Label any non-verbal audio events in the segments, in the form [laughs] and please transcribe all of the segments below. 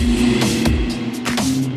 Thank you.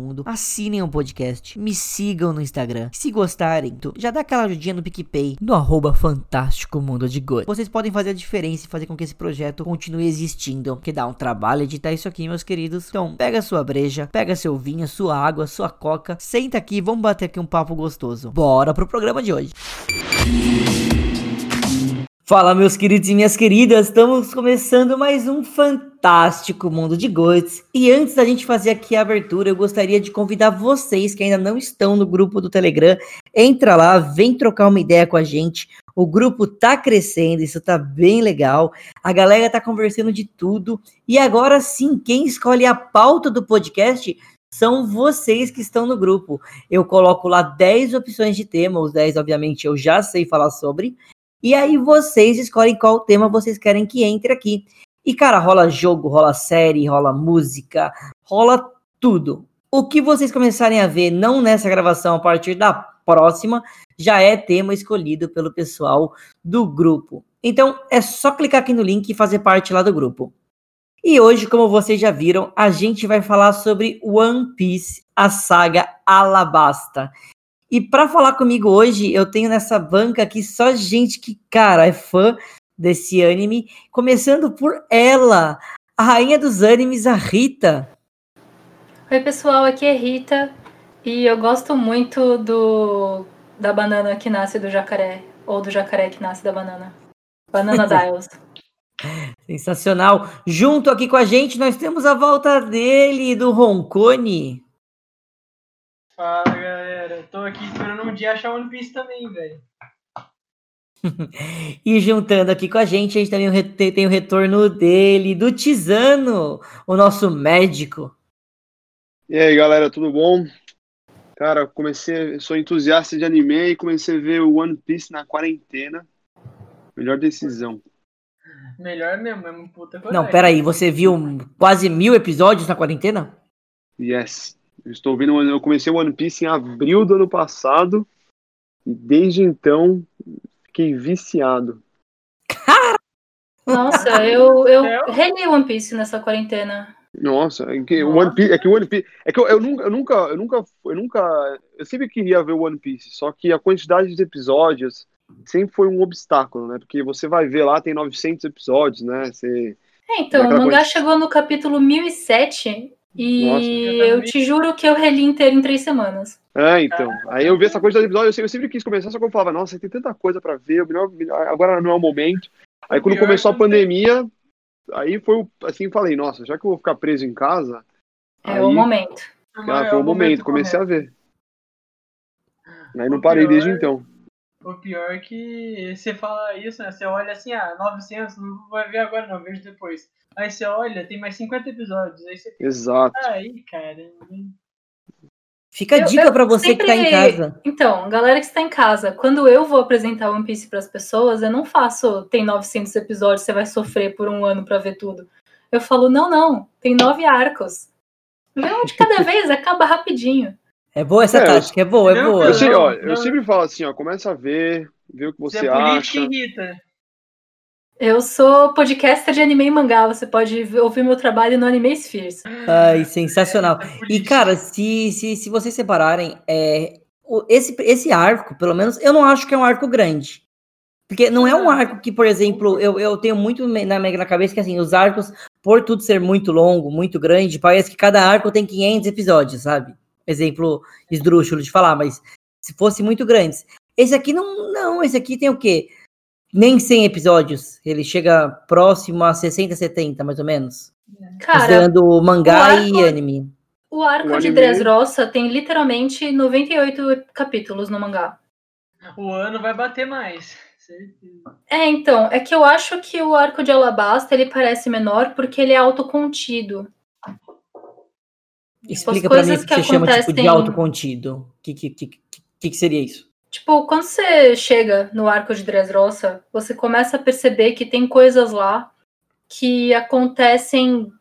mundo, assinem o podcast, me sigam no Instagram. Se gostarem, já dá aquela ajudinha no PicPay, no arroba Fantástico Mundo de Good. Vocês podem fazer a diferença e fazer com que esse projeto continue existindo, que dá um trabalho editar isso aqui, meus queridos. Então, pega sua breja, pega seu vinho, sua água, sua coca, senta aqui vamos bater aqui um papo gostoso. Bora pro programa de hoje. Fala, meus queridos e minhas queridas, estamos começando mais um fantástico mundo de Gods. E antes da gente fazer aqui a abertura, eu gostaria de convidar vocês que ainda não estão no grupo do Telegram, entra lá, vem trocar uma ideia com a gente. O grupo tá crescendo, isso tá bem legal. A galera tá conversando de tudo. E agora sim, quem escolhe a pauta do podcast são vocês que estão no grupo. Eu coloco lá 10 opções de tema, os 10, obviamente, eu já sei falar sobre. E aí vocês escolhem qual tema vocês querem que entre aqui. E, cara, rola jogo, rola série, rola música, rola tudo. O que vocês começarem a ver, não nessa gravação, a partir da próxima, já é tema escolhido pelo pessoal do grupo. Então, é só clicar aqui no link e fazer parte lá do grupo. E hoje, como vocês já viram, a gente vai falar sobre One Piece, a saga Alabasta. E para falar comigo hoje, eu tenho nessa banca aqui só gente que, cara, é fã desse anime, começando por ela, a rainha dos animes, a Rita. Oi, pessoal, aqui é Rita e eu gosto muito do da banana que nasce do jacaré ou do jacaré que nasce da banana. Banana [laughs] Dials. Sensacional. Junto aqui com a gente, nós temos a volta dele, do Roncone. Fala, galera. Tô aqui esperando um dia achar One Piece também, velho. [laughs] e juntando aqui com a gente, a gente também tem o retorno dele, do Tizano, o nosso médico. E aí, galera, tudo bom? Cara, comecei, sou entusiasta de anime e comecei a ver o One Piece na quarentena. Melhor decisão. Melhor mesmo, é uma puta Não, peraí, você viu quase mil episódios na quarentena? Yes. Eu estou vendo, eu comecei o One Piece em abril do ano passado e desde então fiquei viciado. Nossa, eu, eu reli One Piece nessa quarentena. Nossa, é que o One Piece, é que o One Piece, é que eu, eu, nunca, eu nunca, eu nunca, eu nunca, eu sempre queria ver o One Piece, só que a quantidade de episódios sempre foi um obstáculo, né? Porque você vai ver lá tem 900 episódios, né? Você é, então, o mangá chegou no capítulo 1007 e Nossa, eu te juro que eu reli inteiro em três semanas. É, então. Aí eu vi essa coisa do episódio, eu sempre, eu sempre quis começar, só que eu falava, nossa, tem tanta coisa pra ver, melhor, melhor, agora não é o momento. Aí quando começou a pandemia, aí foi assim, falei, nossa, já que eu vou ficar preso em casa. É aí, o momento. Ah, foi o momento, comecei a ver. Aí não parei desde então. O pior é que você fala isso, né? Você olha assim, ah, 900, não vai ver agora não, vejo depois. Aí você olha, tem mais 50 episódios. Aí você Exato. Aí, cara. Fica a dica para você sempre... que tá em casa. Então, galera que está em casa, quando eu vou apresentar One Piece para as pessoas, eu não faço tem 900 episódios, você vai sofrer por um ano para ver tudo. Eu falo, não, não, tem nove arcos. Vê um de cada [laughs] vez, acaba rapidinho. É boa essa é, tática, é boa, é boa. Eu, sei, ó, eu sempre falo assim, ó, começa a ver, vê o que você, você é acha. Irrita. Eu sou podcaster de anime e mangá. Você pode ouvir meu trabalho no Anime Spheres. Ai, sensacional. É, é e, cara, se, se, se vocês separarem, é, esse, esse arco, pelo menos, eu não acho que é um arco grande. Porque não é um arco que, por exemplo, eu, eu tenho muito na minha cabeça que assim, os arcos por tudo ser muito longo, muito grande, parece que cada arco tem 500 episódios, sabe? Exemplo esdrúxulo de falar, mas se fosse muito grandes. Esse aqui não, não, esse aqui tem o quê? Nem 100 episódios. Ele chega próximo a 60, 70, mais ou menos. Cara, Considerando mangá o arco- e anime. o arco O de anime- Dressrosa tem literalmente 98 capítulos no mangá. O ano vai bater mais. É, então, é que eu acho que o arco de Alabasta ele parece menor porque ele é autocontido. Explica pra mim coisas o que, que você chama tipo, de acontecem- autocontido. O que, que, que, que, que seria isso? Tipo, quando você chega no arco de Dressrosa, você começa a perceber que tem coisas lá que acontecem.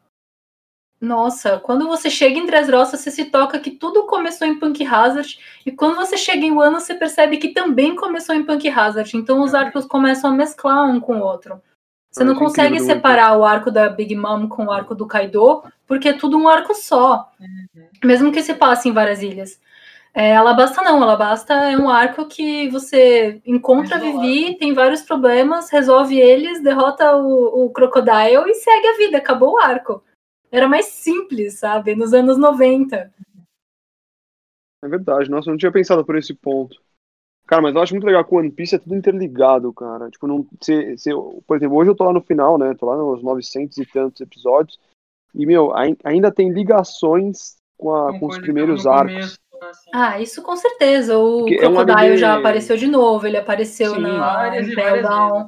Nossa, quando você chega em Dressrosa, você se toca que tudo começou em Punk Hazard, e quando você chega em Wano, você percebe que também começou em Punk Hazard. Então os arcos começam a mesclar um com o outro. Você não consegue separar o arco da Big Mom com o arco do Kaido, porque é tudo um arco só. Mesmo que se passe em várias ilhas. É, Alabasta não, Alabasta é um arco que você encontra a. Vivi, tem vários problemas, resolve eles, derrota o, o Crocodile e segue a vida, acabou o arco. Era mais simples, sabe? Nos anos 90. É verdade, nossa, eu não tinha pensado por esse ponto. Cara, mas eu acho muito legal que o One Piece é tudo interligado, cara. Tipo, não, se, se, por exemplo, hoje eu tô lá no final, né? Tô lá nos 900 e tantos episódios. E, meu, ai- ainda tem ligações com, a, com os coisa que primeiros arcos. começo, Ah, isso com certeza. O Porque é um Crocodile já apareceu de novo, ele apareceu Sim. na várias várias Down.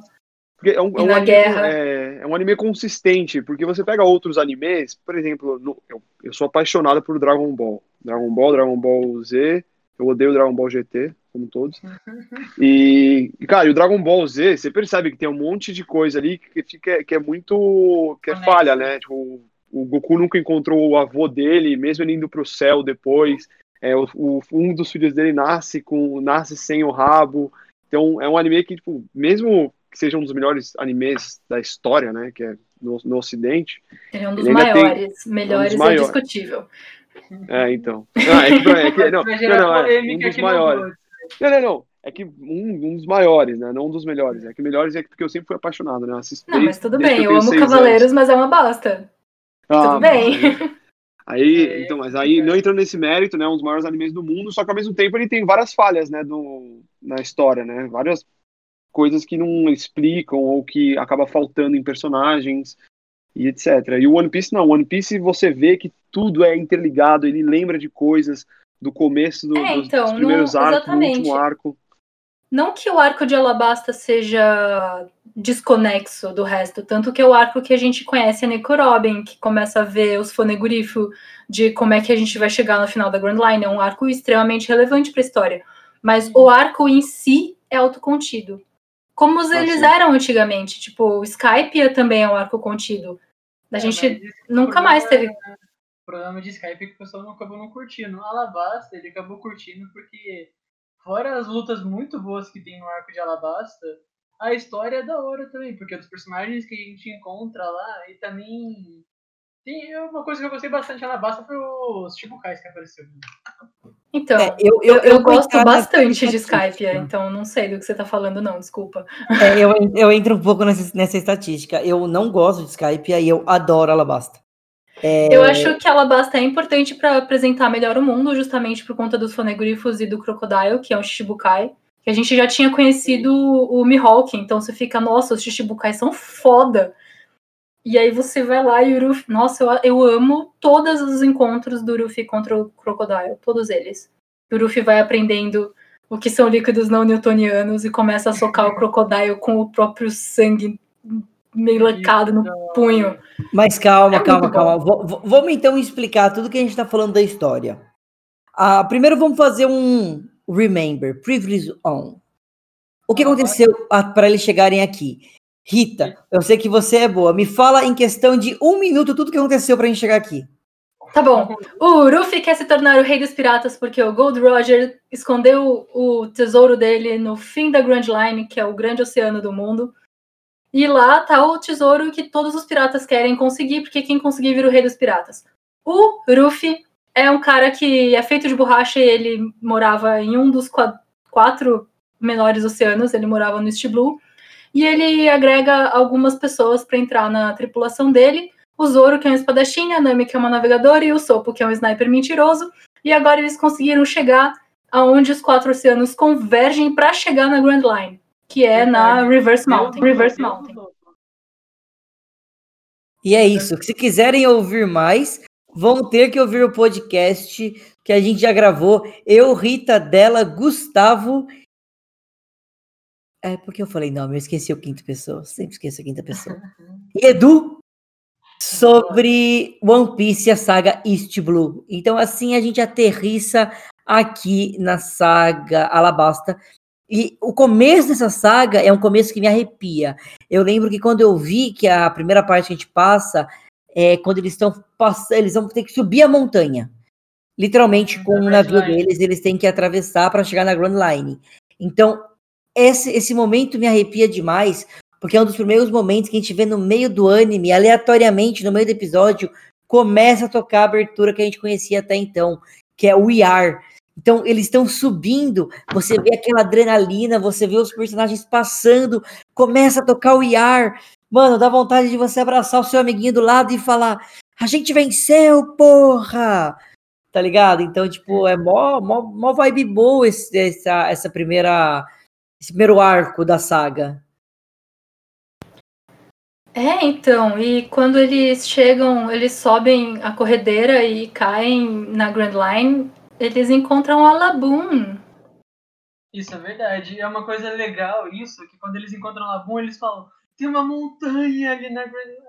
é um, é um na anime, guerra. é, é um anime consistente, porque você pega outros animes, por exemplo, no- eu, eu sou apaixonado por Dragon Ball. Dragon Ball, Dragon Ball Z, eu odeio Dragon Ball GT, como todos. [laughs] E, cara, e o Dragon Ball Z, você percebe que tem um monte de coisa ali que, fica, que é muito. que é falha, né? Tipo, o Goku nunca encontrou o avô dele, mesmo ele indo pro céu depois. É, o, o- um dos filhos dele nasce com nasce sem o rabo. Então é um anime que, tipo, mesmo que seja um dos melhores animes da história, né? Que é no, no Ocidente. Ele é um dos ainda tem- maiores. Melhores é maiores. discutível. É, então. Ah, é que, é que- [laughs] não, não, não, é um dos maiores. Não, não, não. É que um, um dos maiores, né? Não um dos melhores. É que melhores é porque eu sempre fui apaixonado, né? Assisto Não, mas tudo bem, eu tenho amo Cavaleiros, anos. mas é uma bosta. Ah, tudo bem. [laughs] Aí, É, então, mas aí, não entrando nesse mérito, né? Um dos maiores animes do mundo, só que ao mesmo tempo ele tem várias falhas, né? Do, na história, né? Várias coisas que não explicam ou que acaba faltando em personagens e etc. E o One Piece não. One Piece você vê que tudo é interligado, ele lembra de coisas do começo do- É, dos, então, dos primeiros não- arcos, do último arco. Não que o arco de Alabasta seja desconexo do resto, tanto que é o arco que a gente conhece a Nico Robin, que começa a ver os fonegurifos de como é que a gente vai chegar no final da Grand Line, é um arco extremamente relevante para a história. Mas o arco em si é autocontido. Como os- Ah, eles sim. eram antigamente, tipo, o Skype também é um arco contido. A É, gente nunca mais teve O problema de Skype é que o pessoal não acabou não curtindo. O Alabasta, ele acabou curtindo porque, fora as lutas muito boas que tem no arco de Alabasta, a história é da hora também, porque os personagens que a gente encontra lá, e também. Tem uma coisa que eu gostei bastante de Alabasta foi os Chibukais que apareceu. Então, É, eu, eu, eu vou gosto bastante de. Skype, então não sei do que você tá falando, não, desculpa. É, eu, eu entro um pouco nessa, nessa estatística. Eu não gosto de Skype e eu adoro Alabasta. É, Eu acho que Alabasta é importante para apresentar melhor o mundo, justamente por conta dos fonegriffos e do Crocodile, que é um Shichibukai. Que a gente já tinha conhecido o Mihawk, então você fica, nossa, os Shichibukais são foda. E aí você vai lá e o Ruffy. Nossa, eu, eu amo todos os encontros do Ruffy contra o Crocodile, todos eles. O Ruffy vai aprendendo o que são líquidos não newtonianos e começa a socar o Crocodile com o próprio sangue meio lecado no punho. Mas calma, É calma, calma. V- vamos então explicar tudo que a gente tá falando da história. Ah, primeiro vamos fazer um remember, privilege on. O que Ah, aconteceu para eles chegarem aqui? Rita, eu sei que você é boa. Me fala em questão de um minuto tudo que aconteceu pra gente chegar aqui. Tá bom. O Ruffy quer se tornar o rei dos piratas porque o Gold Roger escondeu o tesouro dele no fim da Grand Line, que é o grande oceano do mundo. E lá tá o tesouro que todos os piratas querem conseguir, porque quem conseguir vira o rei dos piratas. O Ruffy é um cara que é feito de borracha e ele morava em um dos qua- quatro menores oceanos, ele morava no East Blue. E ele agrega algumas pessoas para entrar na tripulação dele. o Zoro, que é um espadachim, a Nami, que é uma navegadora, e o Sopo, que é um sniper mentiroso. E agora eles conseguiram chegar aonde os quatro oceanos convergem para chegar na Grand Line, que é na Reverse Mountain. Reverse Mountain. E é isso. Se quiserem ouvir mais, vão ter que ouvir o podcast que a gente já gravou. Eu, Rita, dela, Gustavo. É porque eu falei, não, eu esqueci o quinto pessoa. Sempre esqueço a quinta pessoa. [laughs] E Edu sobre One Piece a saga East Blue. Então, assim, a gente aterrissa aqui na saga Alabasta. E o começo dessa saga é um começo que me arrepia. Eu lembro que quando eu vi que a primeira parte que a gente passa é quando eles estão eles vão ter que subir a montanha. Literalmente, com o navio deles, eles têm que atravessar para chegar na Grand Line. Então, esse, esse momento me arrepia demais, porque é um dos primeiros momentos que a gente vê no meio do anime, aleatoriamente, no meio do episódio, começa a tocar a abertura que a gente conhecia até então, que é o We Are. Então, eles estão subindo, você vê aquela adrenalina, você vê os personagens passando, começa a tocar o Are. Mano, dá vontade de você abraçar o seu amiguinho do lado e falar: A gente venceu, porra! Tá ligado? Então, tipo, é mó, mó, mó vibe boa esse, essa, essa primeira, esse primeiro arco da saga. É, então, e quando eles chegam, eles sobem a corredeira e caem na Grand Line, eles encontram a Labum. Isso é verdade. É uma coisa legal isso, que quando eles encontram a Labum, eles falam, tem uma montanha ali na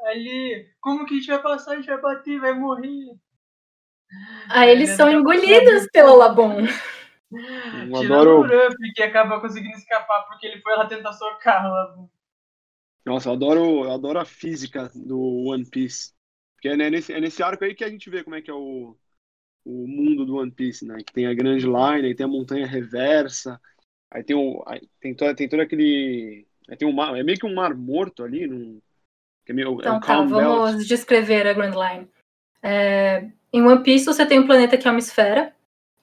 ali. Como que a gente vai passar? A gente vai bater, vai morrer. Aí eles são engolidos pela Labum. [laughs] Tirando adoro... o Ruff, que acaba conseguindo escapar porque ele foi lá tentar socar a Labum. Nossa, eu adoro, eu adoro a física do One Piece. Porque é nesse, é nesse arco aí que a gente vê como é que é o, o mundo do One Piece, né? Que tem a Grand Line, aí tem a montanha reversa, aí tem, o, aí tem, todo, tem todo aquele. Aí tem um mar, é meio que um mar morto ali, num, que é meio, então é um tá, vamos belt. descrever a Grand Line. É, em One Piece você tem um planeta que é uma esfera,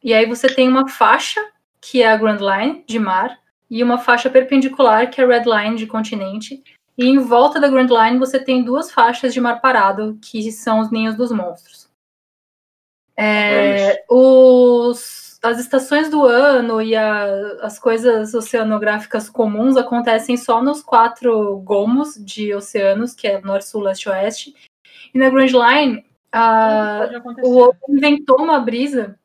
e aí você tem uma faixa, que é a Grand Line, de mar, e uma faixa perpendicular, que é a Red Line, de continente, e em volta da Grand Line você tem duas faixas de mar parado, que são os ninhos dos monstros. É, os, as estações do ano e a, as coisas oceanográficas comuns acontecem só nos quatro gomos de oceanos, que é norte, sul, leste e oeste. E na Grand Line, a, o inventou uma brisa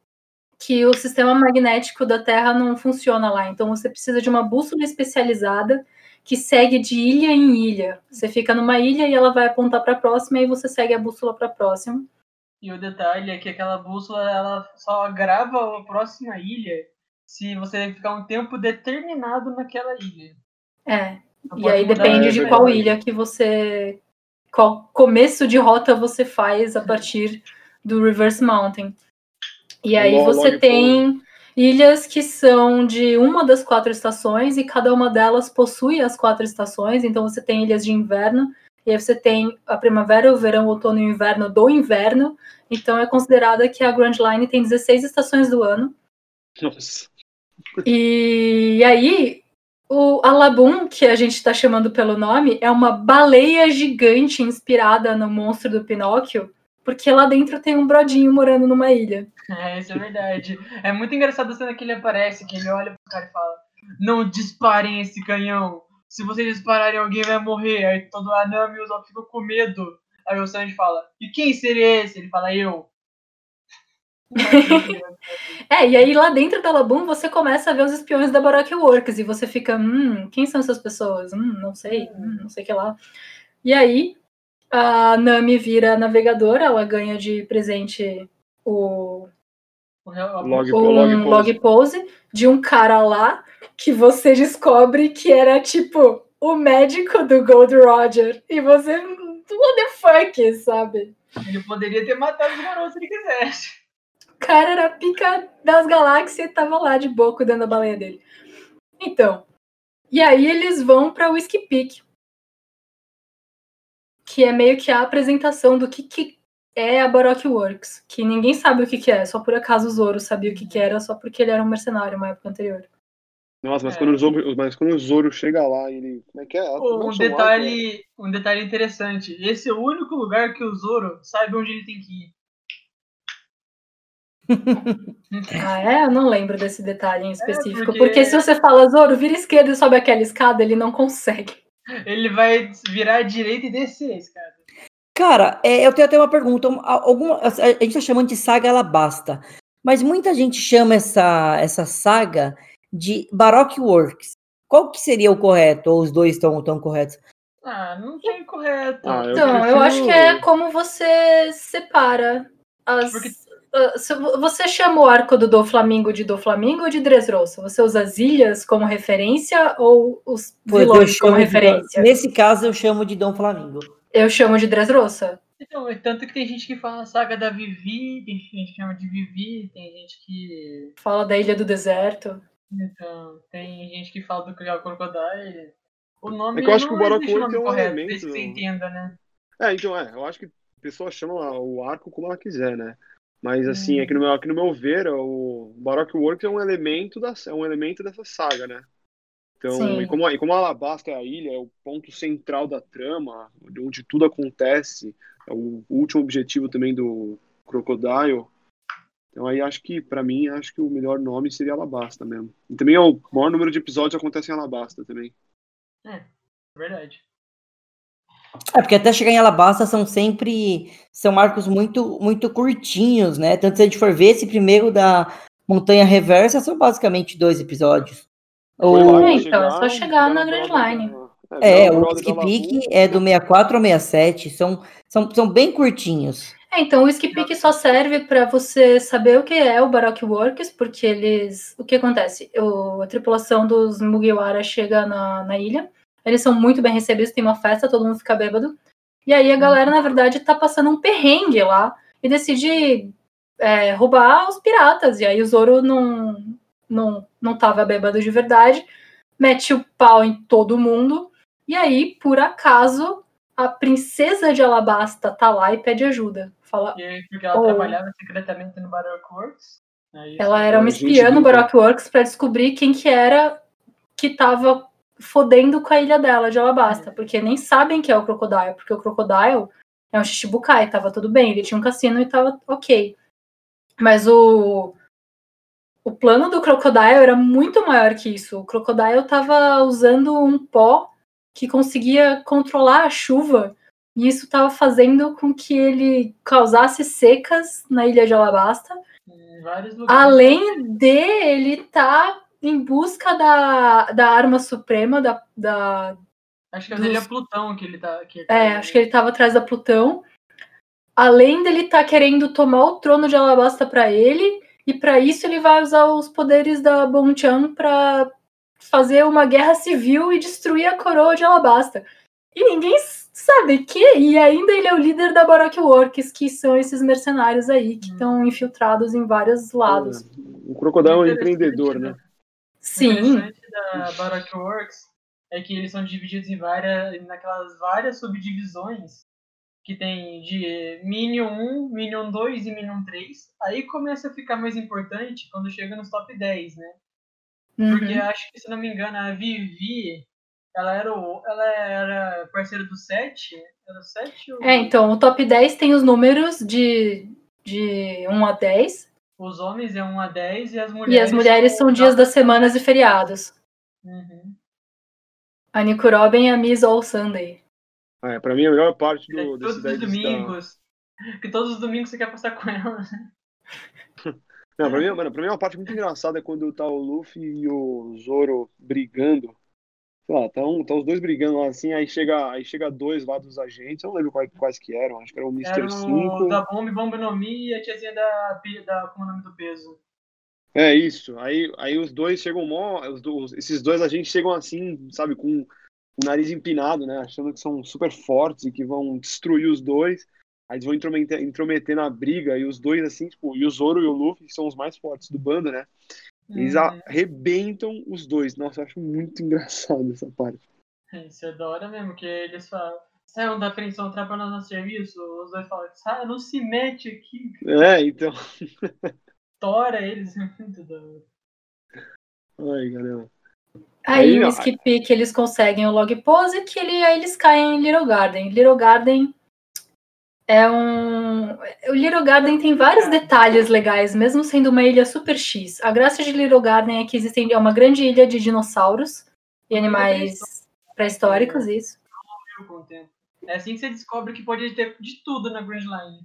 que o sistema magnético da Terra não funciona lá. Então você precisa de uma bússola especializada que segue de ilha em ilha. Você fica numa ilha e ela vai apontar para a próxima e você segue a bússola para a próxima. E o detalhe é que aquela bússola ela só grava a próxima ilha se você ficar um tempo determinado naquela ilha. É. Não e aí depende de qual ilha que você. Qual começo de rota você faz a partir do Reverse Mountain. E aí você tem ilhas que são de uma das quatro estações e cada uma delas possui as quatro estações. Então você tem ilhas de inverno, e aí você tem a primavera, o verão, o outono e o inverno do inverno. Então é considerada que a Grand Line tem 16 estações do ano. Nossa. E, e aí, o Alabum, que a gente está chamando pelo nome, é uma baleia gigante inspirada no monstro do Pinóquio, porque lá dentro tem um brodinho morando numa ilha. É, isso é verdade. É muito engraçado a cena que ele aparece, que ele olha pro cara e fala: Não disparem esse canhão. Se vocês dispararem, alguém vai morrer. Aí todo Anami e o Zop ficam com medo. Aí o Sanji fala: E quem seria esse? Ele fala: Eu. [laughs] é, e aí lá dentro da Labum você começa a ver os espiões da Baroque Works e você fica, hum, quem são essas pessoas? Hum, não sei, hum, não sei o que lá. E aí a Nami vira navegadora, ela ganha de presente o log, um log pose. log pose de um cara lá que você descobre que era tipo o médico do Gold Roger e você what the fuck, sabe? Ele poderia ter matado os garotos se ele quisesse. O cara era pica das galáxias e tava lá de boa cuidando da baleia dele. Então, e aí eles vão pra Whiskey Peak. Que é meio que a apresentação do que, que é a Baroque Works. Que ninguém sabe o que, que é, só por acaso o Zoro sabia o que, que era, só porque ele era um mercenário uma época anterior. Nossa, mas, É. quando o Zoro, mas quando o Zoro chega lá, ele. Como é que é? É Um que chama lá? detalhe, um detalhe interessante. Esse é o único lugar que o Zoro sabe onde ele tem que ir. [laughs] Ah, é? Eu não lembro desse detalhe em específico. porque- porque... se você fala, Zoro, vira esquerda e sobe aquela escada, ele não consegue. Ele vai virar à direita e descer a escada. Cara, é, eu tenho até uma pergunta. Um, a- Alguma, a, a gente tá chamando de saga Alabasta, mas muita gente chama essa, essa saga de Baroque Works. Qual que seria o correto? Ou os dois estão tão corretos? Ah, não tem correto. Ah, eu Então, eu prefiro- acho que é como você separa as. Porque- ah, Você chama o arco do Doflamingo de Doflamingo ou de Dressrosa? Você usa as ilhas como referência ou os eu vilões como de- referência? nesse caso, eu chamo de Dom Flamingo. Eu chamo de Dressrosa. Então, é tanto que tem gente que fala saga da Vivi, tem gente que chama de Vivi, tem gente que. Fala da Ilha do Deserto. Então, tem gente que fala do Criar Crocodile. O nome É que eu acho que o Works é um correto, elemento, desde que você não. entenda, né? É, então é, eu acho que a pessoa chama o arco como ela quiser, né? Mas assim, Hum. aqui no meu, aqui no meu ver, o Baroque Works é um elemento da, é um elemento dessa saga, né? Então, Sim. e como, e como Alabasta é a ilha, é o ponto central da trama, onde tudo acontece, é o último objetivo também do Crocodile. Então aí acho que, pra mim, acho que o melhor nome seria Alabasta mesmo. E também é o maior número de episódios acontece em Alabasta também. Verdade. É, porque até chegar em Alabasta são sempre. São arcos muito, muito curtinhos, né? Tanto se a gente for ver, esse primeiro da Montanha Reversa são basicamente dois episódios. Foi O, lá É, então, é só chegar na Grand Line. é, viraram o Skip Lagoon. é do 64 ao 67. São, são, são bem curtinhos. É, então o Skip só serve para você saber o que é o Baroque Works, porque eles. O que acontece? O- a tripulação dos Mugiwara chega na, na ilha, eles são muito bem recebidos, tem uma festa, todo mundo fica bêbado. E aí a galera, na verdade, tá passando um perrengue lá e decide é, roubar os piratas. E aí o Zoro não, não, não tava bêbado de verdade, mete o pau em todo mundo. E aí, por acaso, a princesa de Alabasta tá lá e pede ajuda. Fala, E porque ela Oh. trabalhava secretamente no Baroque Works. Aí, ela assim, era uma espiã no né? Baroque Works pra descobrir quem que era que tava fodendo com a ilha dela de Alabasta, porque nem sabem que é o Crocodile, porque o Crocodile é um Shichibukai, tava tudo bem, ele tinha um cassino e tava ok. Mas o o plano do Crocodile era muito maior que isso. O Crocodile tava usando um pó que conseguia controlar a chuva e isso tava fazendo com que ele causasse secas na ilha de Alabasta. Além de ele estar em busca da, da arma suprema, da, da. Acho que é dos- dele é Plutão que ele tá. Que ele tá- É, acho que ele estava atrás da Plutão. Além dele estar querendo tomar o trono de Alabasta para ele, e para isso ele vai usar os poderes da Bonchan para fazer uma guerra civil e destruir a coroa de Alabasta. E ninguém sabe que, e ainda ele é o líder da Baroque Works, que são esses mercenários aí que Hum. estão infiltrados em vários lados. O Crocodile é um empreendedor, né? O Sim, interessante da Baroque Works é que eles são divididos em várias, naquelas várias subdivisões que tem de Minion 1, Minion 2 e Minion 3. Aí começa a ficar mais importante quando chega nos top 10, né? Porque uhum. acho que, se não me engano, a Vivi, ela era, o, ela era parceira do 7? Era o 7 ou... É, então, o top 10 tem os números de, de 1 a 10. Os homens é 1 a 10 e as mulheres... E as mulheres são dias das semanas e feriados. Uhum. A Nico Robin é a Miss All Sunday. Ah, é, pra mim, a melhor parte É, do, todos desse os 10 domingos. Que todos os domingos você quer passar com ela. né? Não, pra mim, mano, pra mim uma parte muito engraçada é quando tá o Luffy e o Zoro brigando. Sei lá, tá os dois brigando lá assim, aí chega, aí chega dois lá dos agentes, eu não lembro quais, quais que eram, acho que era o Mr. Era o 5. da Bomb, Bomb no Mi e a tiazinha da, da. Como é o nome do peso? É isso. Aí, aí os dois chegam mó. Os, esses dois agentes chegam assim, sabe, com o nariz empinado, né? Achando que são super fortes e que vão destruir os dois. Aí eles vão intrometer, intrometer na briga, e os dois, assim, tipo, e o Zoro e o Luffy são os mais fortes do bando, né? Eles Hum, arrebentam os dois. Nossa, eu acho muito [laughs] engraçado essa parte. Isso é da hora mesmo, que eles falam. Saiam da apreensão, trabalhando no serviço, os dois falam, ah, não se mete aqui, É, então. [laughs] tora eles, é muito da hora. Ai, caramba. Aí, Aí, o Skip que eles conseguem o log pose, que ele, aí eles caem em Little Garden. Little Garden é um. O Little Garden tem vários detalhes legais, mesmo sendo uma ilha super X. A graça de Little Garden é que existem é uma grande ilha de dinossauros e animais pré-históricos, isso. É assim que você descobre que pode ter de tudo na Grand Line.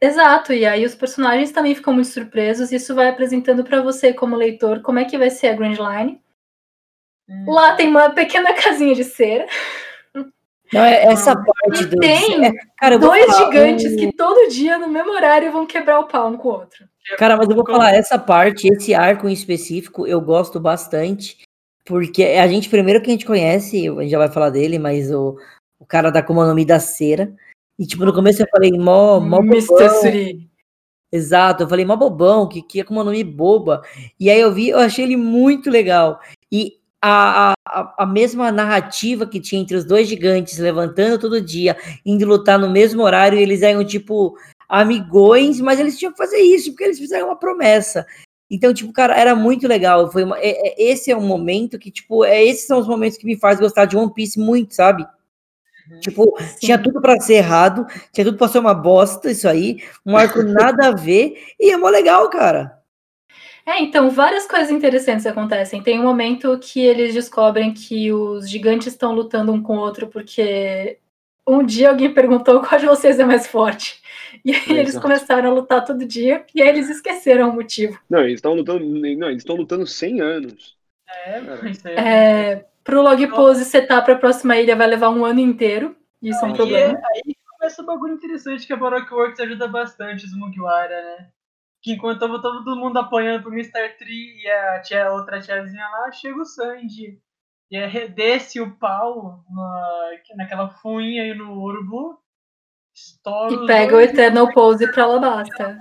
Exato, e aí os personagens também ficam muito surpresos. Isso vai apresentando pra você, como leitor, como é que vai ser a Grand Line. Hum. Lá tem uma pequena [laughs] casinha de cera. Não, é essa parte do. tem é, cara, dois falar, gigantes o- que todo dia, no mesmo horário, vão quebrar o pau um com o outro. Cara, mas eu vou falar, essa parte, esse arco em específico, eu gosto bastante. Porque a gente, primeiro que a gente conhece, a gente já vai falar dele, mas o, o cara da Akuma no Mi da cera. E, tipo, no começo eu falei, mó, mó Mr. bobão. Suri. Exato, eu falei, mó bobão, que, que Akuma no Mi boba. E aí eu vi, eu achei ele muito legal. E a, a, a- mesma narrativa que tinha entre os dois gigantes levantando todo dia, indo lutar no mesmo horário, eles eram, tipo, amigões, mas eles tinham que fazer isso, porque eles fizeram uma promessa. Então, tipo, cara, era muito legal. Foi uma- é- é- esse é um momento que, tipo, é, esses são os momentos que me faz gostar de One Piece muito, sabe? Tipo, tinha tudo pra ser errado, tinha tudo pra ser uma bosta, isso aí, um arco [laughs] nada a ver, e é mó legal, cara. É, então, várias coisas interessantes acontecem. Tem um momento que eles descobrem que os gigantes estão lutando um com o outro porque um dia alguém perguntou [laughs] qual de vocês é mais forte. E aí eles Exato. começaram a lutar todo dia e aí eles esqueceram o motivo. Não, eles estão lutando. Não, eles estão lutando 100 anos. É, isso aí. É, pro log pose setar pra próxima ilha vai levar um ano inteiro. Isso é um Aí, problema. aí começa um bagulho interessante que a Baroque Works ajuda bastante os Mugiwara, né? Que enquanto tava todo mundo apanhando pro Mr. Tree e a tia, outra tiazinha lá, chega o Sanji. E aí desce o pau na, naquela fuinha aí no urubu. Estoura E pega o Eternal Pose pra Alabasta.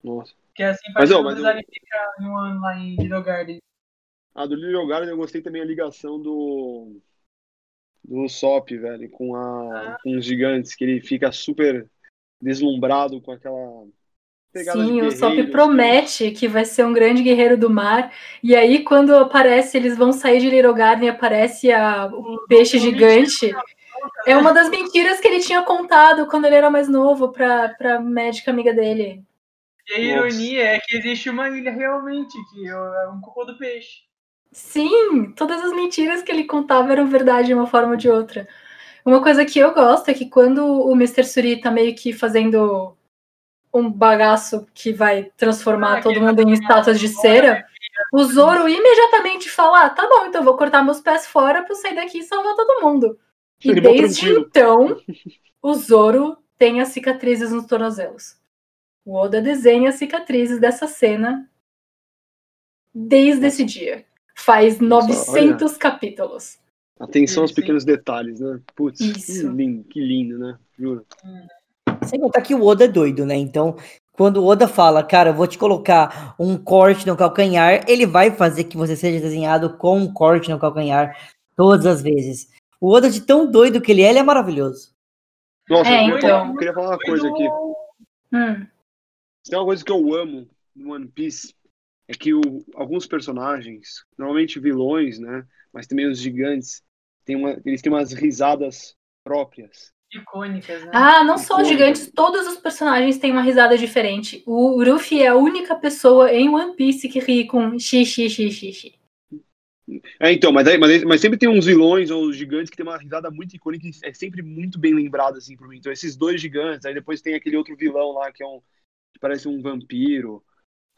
Nossa. Que é assim Mas, faz ó, mas precisarem ficar em um ano lá em Little Garden. A do Little Garden eu gostei também a ligação do. Do Sop, velho, com, a, com os gigantes, que ele fica super deslumbrado com aquela pegada Sim, o Sop promete que vai ser um grande guerreiro do mar. E aí, quando aparece, eles vão sair de Little Garden e aparece a, o peixe gigante. É uma das mentiras que ele tinha contado quando ele era mais novo pra, pra médica amiga dele. E a ironia é que existe uma ilha realmente, que é um cocô do peixe. Sim, todas as mentiras que ele contava eram verdade de uma forma ou de outra. Uma coisa que eu gosto é que quando o Mr. Suri tá meio que fazendo um bagaço que vai transformar Ah, todo mundo em estátuas de cera, o Zoro imediatamente fala: ah, tá bom, então eu vou cortar meus pés fora pra eu sair daqui e salvar todo mundo. E Ele desde então, o Zoro tem as cicatrizes nos tornozelos. O Oda desenha as cicatrizes dessa cena desde esse dia. Faz Nossa, 900 capítulos. Atenção aos Sim. pequenos detalhes, né? Putz, que lindo, que lindo, né? Juro. Sem contar que o Oda é doido, né? Então, quando o Oda fala, cara, eu vou te colocar um corte no calcanhar, ele vai fazer que você seja desenhado com um corte no calcanhar todas as vezes. O Oda, de tão doido que ele é, ele é maravilhoso. Nossa, É, eu, queria então. falar, eu queria falar uma coisa aqui. Hum, tem uma coisa que eu amo no One Piece é que o- alguns personagens, normalmente vilões, né? Mas também os gigantes, tem uma, eles têm umas risadas próprias. Icônicas, né? Ah, não só os Icônica. gigantes, todos os personagens têm uma risada diferente. O Luffy é a única pessoa em One Piece que ri com xixi, xixi, xixi. É, então, mas, aí- mas, mas sempre tem uns vilões ou os gigantes que tem uma risada muito icônica e é sempre muito bem lembrado, assim, por mim. Então, esses dois gigantes, aí depois tem aquele outro vilão lá que é um. que parece um vampiro.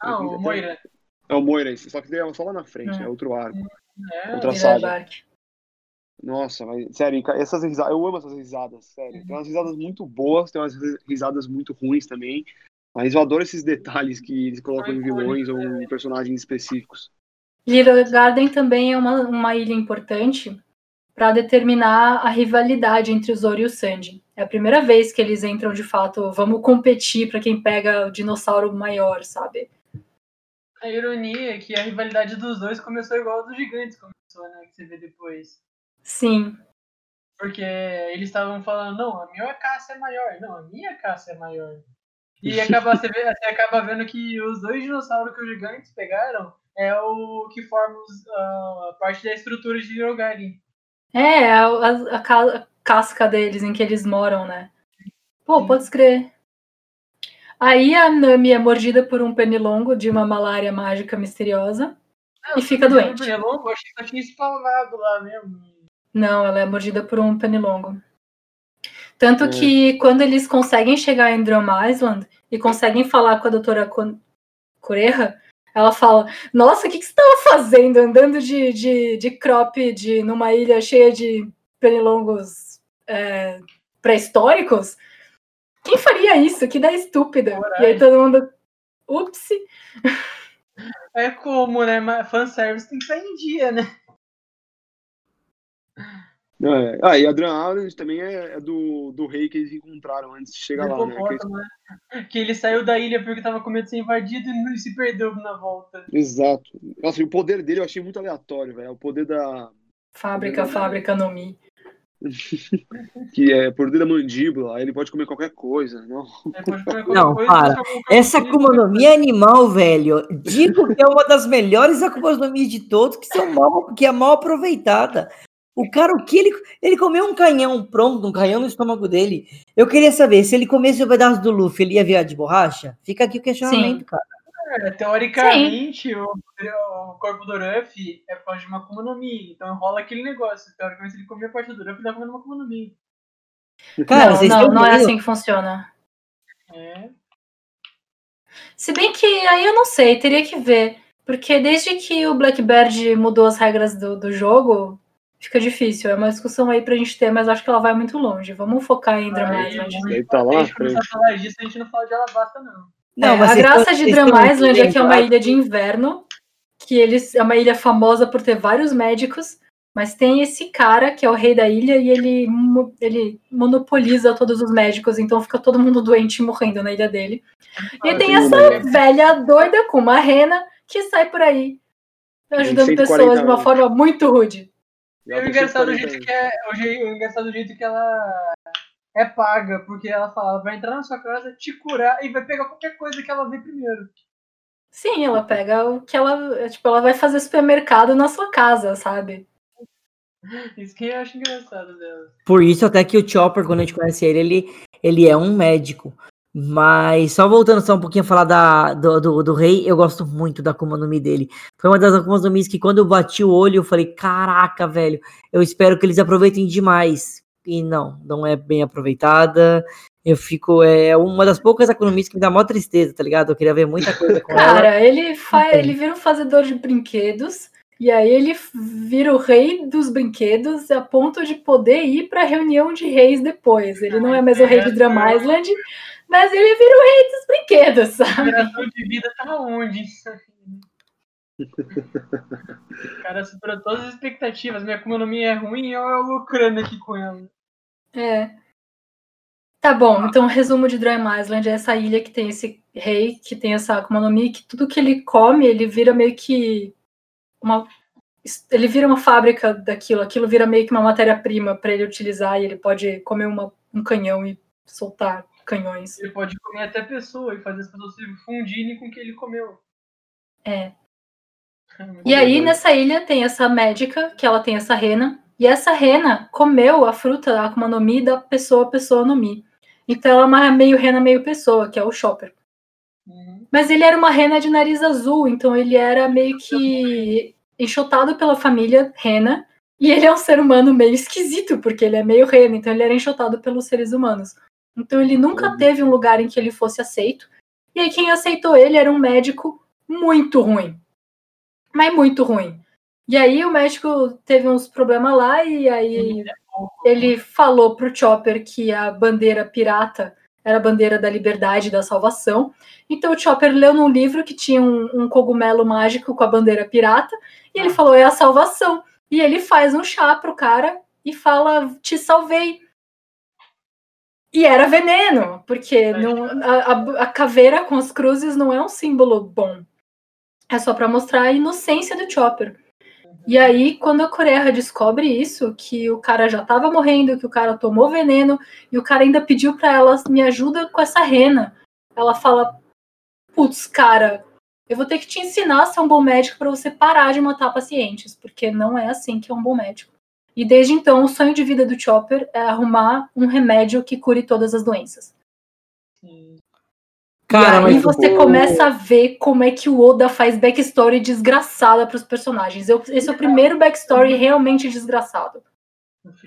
Ah, o Moira. É o Moira, só que ele é só lá na frente, Hum. é outro arco. É, Outra saga. Bark. Nossa, mas, sério, essas risadas, eu amo essas risadas, sério. Tem umas risadas muito boas, tem umas ri- risadas muito ruins também. Mas eu adoro esses detalhes que eles colocam em vilões ou em personagens específicos. Little Garden também é uma, uma ilha importante para determinar a rivalidade entre o Zoro e o Sanji. É a primeira vez que eles entram de fato, vamos competir para quem pega o dinossauro maior, sabe? A ironia é que a rivalidade dos dois começou igual a dos gigantes começou, né? Que você vê depois. Sim, Porque eles estavam falando, não, a minha caça é maior. Não, a minha caça é maior. E acaba, você, vê, você acaba vendo que os dois dinossauros que os gigantes pegaram é o que forma os, a parte da estrutura de Rogari. É, a, a, a ca- a casca deles em que eles moram, né? Pô, pode escrever. Aí a Nami é mordida por um pernilongo de uma malária mágica misteriosa. E fica doente. Pernilongo, eu achei que só tinha spawnado lá mesmo. Não, ela é mordida por um pernilongo. Tanto É. que quando eles conseguem chegar em Drum Island e conseguem falar com a doutora Correia, ela fala: Nossa, o que, que você estava fazendo andando de, de, de crop de, numa ilha cheia de pernilongos é, pré-históricos? Quem faria isso? Que ideia estúpida. E aí todo mundo. Ups. É como, né? Fanservice tem que estar em dia, né? É. Ah, e a Dran Island também é, é do, do rei que eles encontraram antes de chegar lá, né? Que eles- né? Que ele saiu da ilha porque tava com medo de ser invadido e não- se perdeu na volta. Exato. Nossa, e o poder dele eu achei muito aleatório, velho. O poder da. Fábrica, fábrica, no Mi. [laughs] Que é o poder da mandíbula. Ele pode comer qualquer coisa. Não. Aí pode comer qualquer Não, coisa, para. Essa carro Akuma no Mi é animal, velho. Digo que é uma das melhores Akuma no Mi de todos, que, são mal, que é mal aproveitada. O cara, o que ele. Ele comeu um canhão pronto, um canhão no estômago dele. Eu queria saber, se ele comesse o pedaço do Luffy, ele ia virar de borracha? Fica aqui o questionamento, Sim. cara. É, teoricamente, o, o corpo do Ruffy é parte de uma Akuma no Mi. Então rola aquele negócio. Teoricamente, se ele comer a parte do Ruffy, ele tá comendo uma Akuma no Mi. Cara, não, não, não é assim que funciona. É. Se bem que aí eu não sei, teria que ver. Porque desde que o Blackbird mudou as regras do, do jogo, fica difícil. É uma discussão aí pra gente ter, mas acho que ela vai muito longe. Vamos focar em Drum Aí, Island. Daí tá lá na gente começar a falar disso, a gente não fala de Alabasta, não. Não, É, mas a vocês graça de vocês Island é que é uma ilha de inverno, que eles é uma ilha famosa por ter vários médicos, mas tem esse cara que é o rei da ilha e ele, mo- ele monopoliza todos os médicos, então fica todo mundo doente e morrendo na ilha dele. E Ah, tem essa velha doida com uma rena que sai por aí ajudando 140 pessoas de uma anos. forma muito rude. E o engraçado do 140 jeito que é. O, engraçado do jeito que ela é paga, porque ela fala, ela vai entrar na sua casa, te curar e vai pegar qualquer coisa que ela vê primeiro. Sim, ela pega o que ela. Tipo, ela vai fazer supermercado na sua casa, sabe? Isso que eu acho engraçado dela. Por isso, até que o Chopper, quando a gente conhece ele, ele, ele é um médico. Mas só voltando só um pouquinho a falar da, do, do, do rei, eu gosto muito da Akuma no Mi dele. Foi uma das Akuma no Mi que quando eu bati o olho, eu falei, caraca, velho, eu espero que eles aproveitem demais. E não, não é bem aproveitada. Eu fico, é uma das poucas Mi que me dá maior tristeza, tá ligado? Eu queria ver muita coisa com [laughs] ela. Cara, ele. Então. ele vira um fazedor de brinquedos. E aí ele vira o rei dos brinquedos a ponto de poder ir pra reunião de reis depois. Ele não é mais o rei de Drum Island, mas ele vira o rei dos brinquedos, sabe? Geração de vida tá onde? O cara superou todas as expectativas. Minha economia é ruim, eu eu lucrando aqui com ela. É. Tá bom, então o resumo de Drum Island é essa ilha que tem esse rei, que tem essa Akuma no Mi, que tudo que ele come, ele vira meio que uma ele vira uma fábrica daquilo, aquilo vira meio que uma matéria-prima para ele utilizar e ele pode comer uma- um canhão e soltar canhões. Ele pode comer até pessoa e fazer as pessoas se fundirem com o que ele comeu. É. [laughs] E aí, nessa ilha, tem essa médica, que ela tem essa rena, e essa rena comeu a fruta da Akuma no Mi da pessoa pessoa no Mi. Então ela é uma meio rena, meio pessoa, que é o Chopper. Uhum. Mas ele era uma rena de nariz azul, então ele era meio que enxotado pela família rena, e ele é um ser humano meio esquisito, porque ele é meio rena, então ele era enxotado pelos seres humanos. Então ele nunca teve um lugar em que ele fosse aceito, e aí quem aceitou ele era um médico muito ruim. Mas muito ruim. E aí o médico teve uns problemas lá, e aí ele falou pro Chopper que a bandeira pirata era a bandeira da liberdade e da salvação. Então o Chopper leu num livro que tinha um, um cogumelo mágico com a bandeira pirata, e ele falou: é a salvação. E ele faz um chá pro cara e fala: te salvei. E era veneno, porque não, a, a- caveira com as cruzes não é um símbolo bom. É só para mostrar a inocência do Chopper. E aí, quando a Coreia descobre isso, que o cara já tava morrendo, que o cara tomou veneno, e o cara ainda pediu para ela me ajuda com essa rena. ela fala: Putz, cara, eu vou ter que te ensinar a ser um bom médico para você parar de matar pacientes, porque não é assim que é um bom médico. E desde então, o sonho de vida do Chopper é arrumar um remédio que cure todas as doenças. Cara, e aí você tipo, começa a ver como é que o Oda faz backstory desgraçada pros personagens. Eu- esse é o primeiro backstory realmente desgraçado.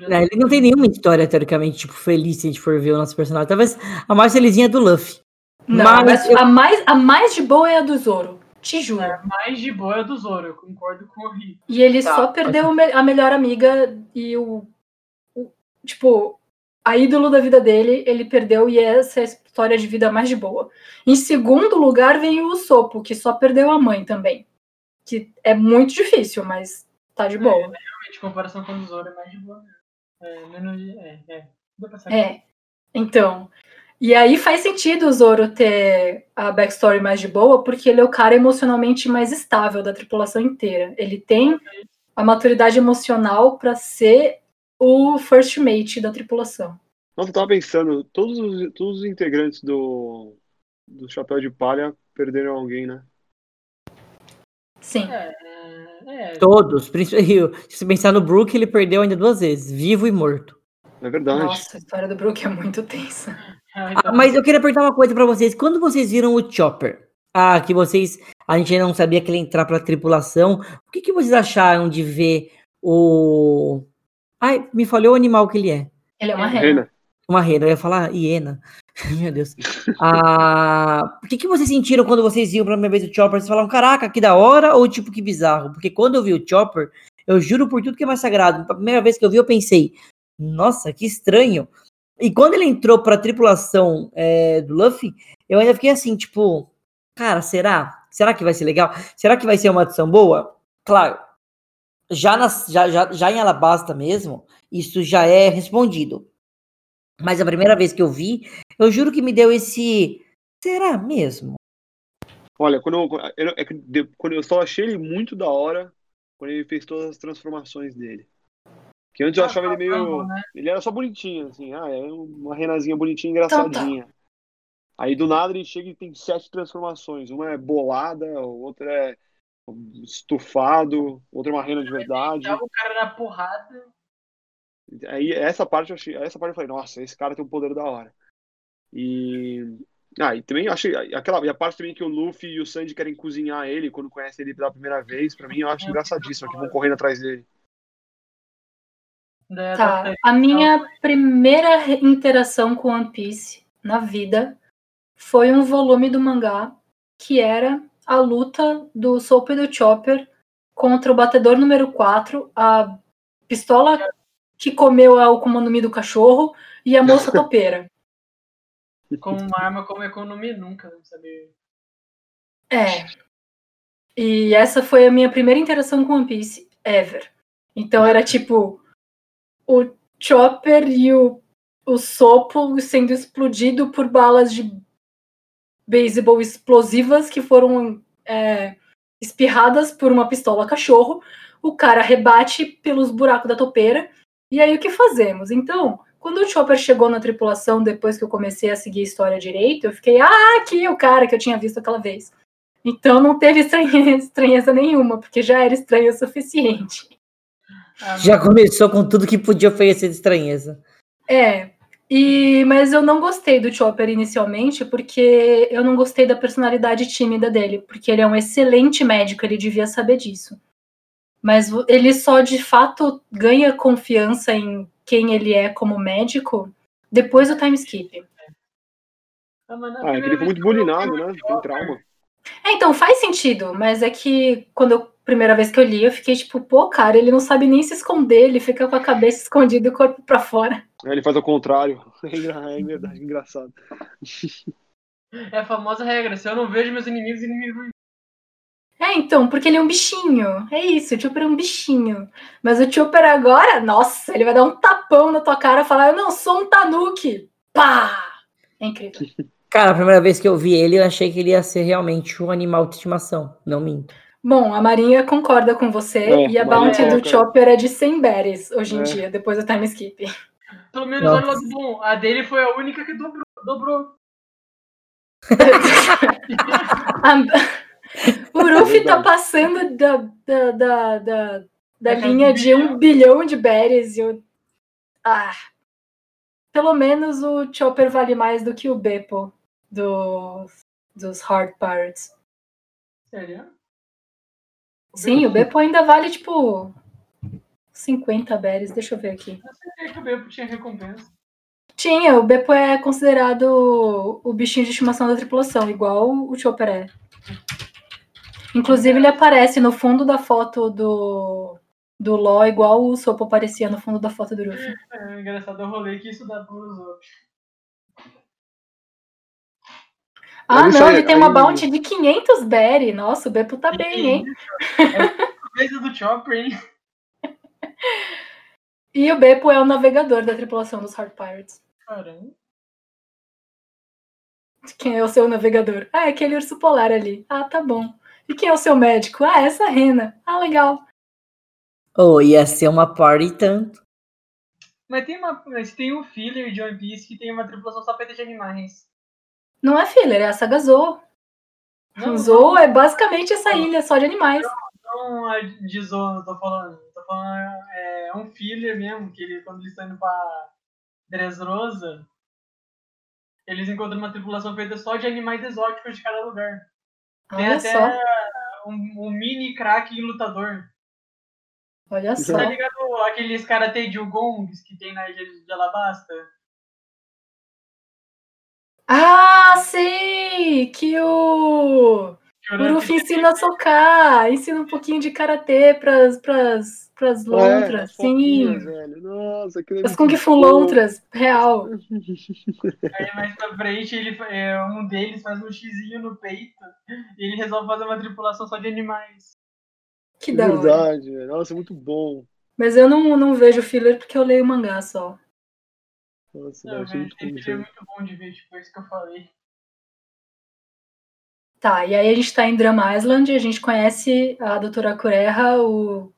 né, ele não tem nenhuma história, teoricamente, tipo, feliz se a gente for ver o nosso personagem. Talvez a mais felizinha é do Luffy. Não, Mas mas eu- a, mais, a mais de boa é a do Zoro. Te juro. É, mais de boa é a do Zoro, eu concordo com o Ri. E ele Tá, só perdeu a melhor amiga e o, o- Tipo, a ídolo da vida dele, ele perdeu e essa é a história de vida mais de boa. Em segundo lugar vem o Sopo, que só perdeu a mãe também. Que é muito difícil, mas tá de boa. Realmente, em comparação com o do Zoro, é mais de boa mesmo. É, menos de. É, é. É. Então. E aí faz sentido o Zoro ter a backstory mais de boa, porque ele é o cara emocionalmente mais estável da tripulação inteira. Ele tem a maturidade emocional pra ser o first mate da tripulação. Nossa, eu tava pensando, todos os, todos os integrantes do, do Chapéu de Palha perderam alguém, né? Sim. É, é, Todos. principalmente- [laughs] Se você pensar no Brook, ele perdeu ainda duas vezes, vivo e morto. É verdade. Nossa, a história do Brook é muito tensa. É, Ah, mas eu queria perguntar uma coisa pra vocês. Quando vocês viram o Chopper? Ah, que vocês. A gente ainda não sabia que ele ia entrar pra tripulação. O que, que vocês acharam de ver o. Ai, me falhou o animal que ele é. Ele é uma É, rena. Reina, Uma rena, eu ia falar hiena. [laughs] Meu Deus. Ah, o que, que vocês sentiram quando vocês viram pela primeira vez o Chopper? Vocês falaram, caraca, que da hora ou tipo, que bizarro? Porque quando eu vi o Chopper, eu juro por tudo que é mais sagrado. A primeira vez que eu vi, eu pensei, nossa, que estranho. E quando ele entrou pra tripulação é, do Luffy, eu ainda fiquei assim, tipo, cara, será? Será que vai ser legal? Será que vai ser uma adição boa? Claro, já, nas, já, já, já em Alabasta mesmo, isso já é respondido. Mas a primeira vez que eu vi, eu juro que me deu esse. Será mesmo? olha, quando eu, é quando eu só achei ele muito da hora quando ele fez todas as transformações dele. Que antes eu Ah, achava ele meio. né? Ele era só bonitinho, assim, ah, é uma renazinha bonitinha, engraçadinha. Aí do nada ele chega e tem sete transformações. Uma é bolada, outra é estufado, outra é uma rena de verdade. O cara na porrada. Aí essa parte eu achei, essa parte eu falei, nossa, esse cara tem um poder da hora. E ah, e também eu achei aquela e a parte também que o Luffy e o Sanji querem cozinhar ele quando conhecem ele pela primeira vez, pra mim eu acho engraçadíssimo, que vão correndo atrás dele. Da, Tá. da- A minha primeira interação com One Piece na vida foi um volume do mangá que era a luta do Soap e do Chopper contra o batedor número 4, a pistola que comeu a Mi do cachorro e a moça [laughs] topeira. com uma arma como economia nunca, não sabia. É. E essa foi a minha primeira interação com One Piece ever. Então era tipo o Chopper e o, o Sopo sendo explodido por balas de beisebol explosivas que foram é, espirradas por uma pistola cachorro. O cara rebate pelos buracos da topeira. E aí o que fazemos? Então, quando o Chopper chegou na tripulação, depois que eu comecei a seguir a história direito, eu fiquei, ah, aqui o cara que eu tinha visto aquela vez. Então não teve estranheza, [laughs] estranheza nenhuma, porque já era estranho o suficiente. Ah, Já começou com tudo que podia oferecer de estranheza. É. E, mas eu não gostei do Chopper inicialmente, porque eu não gostei da personalidade tímida dele, porque ele é um excelente médico, ele devia saber disso. Mas ele só de fato ganha confiança em quem ele é como médico depois do time skip. ah, Ah, é que ele foi muito que eu vi bulinado, o né? Tem trauma. É, então faz sentido, mas é que quando eu, primeira vez que eu li, eu fiquei tipo, pô, cara, ele não sabe nem se esconder, ele fica com a cabeça escondida e o corpo pra fora. Ele faz ao contrário. [laughs] É engra- é verdade, engraçado. É a famosa regra, se eu não vejo meus inimigos, os inimigos É, então, porque ele é um bichinho. É isso, o Chopper é um bichinho. Mas o Chopper agora, nossa, ele vai dar um tapão na tua cara e falar: Eu não sou um Tanuki. Pá! É incrível. Cara, a primeira vez que eu vi ele, eu achei que ele ia ser realmente um animal de estimação. Não minto. Bom, a Marinha concorda com você É, e a Marinha bounty do coloca- Chopper é de 100 berries hoje em É. dia, depois do time skip. Pelo menos olha o lado bom. A dele foi a única que dobrou. dobrou. [laughs] A- o Ruffy tá passando da, da, da, da, da linha de um bilhão de berries. E eu... Ah, pelo menos o Chopper vale mais do que o Beppo do, dos Hard Pirates. Sério? Sim, o Beppo ainda vale tipo 50 berries. Deixa eu ver aqui. Eu sei que o Beppo tinha recompensa. Tinha, o Beppo é considerado o- bichinho de estimação da tripulação, igual o Chopper é. Inclusive, ele aparece no fundo da foto do, do Law, igual o Sopo aparecia no fundo da foto do Ruffy. É engraçado, eu rolei que isso dá pros outros. Ah, não, aí- ele tem uma aí- bounty de 500 berry. Nossa, o Beppo tá bem, hein? [laughs] Coisa do Chopper, hein? [laughs] E o Beppo é o navegador da tripulação dos Hard Pirates. Caramba. Quem é o seu navegador? Ah, é aquele urso polar ali. Ah, tá bom. E quem é o seu médico? Ah, essa rena. Ah, legal. Oh, ia ser uma party tanto. Mas tem, uma, mas tem um filler de One Piece que tem uma tripulação só feita de animais. Não é filler, é a saga Zou. Não, é basicamente essa ilha só de animais. não a de Zou, eu tô falando. Tô falando é um filler mesmo, que ele, quando eles estão indo pra Dressrosa, eles encontram uma tripulação feita só de animais exóticos de cada lugar. Tem Olha até só, um, um mini craque lutador. olha só. Tá ligado aqueles karatê de Ugongs que tem na ilha de Alabasta? Ah, sei! Que o Que Luffy ensina a socar, ensina um pouquinho de karatê pras, pras, pras lontras, É, as fotinhas, sim. velho. Nossa, é As Kung Fu lontras, real. [laughs] Aí mais pra frente, ele, é, um deles faz um xizinho no peito e ele resolve fazer uma tripulação só de animais. Que É da hora. verdade, velho. Nossa, é muito bom. Mas eu não, não vejo filler porque eu leio mangá só. Nossa, Não, esse filme aí. é muito bom de ver, tipo, isso que eu falei. Tá, e aí a gente tá em Drama Island, a gente conhece a doutora Kureha, o...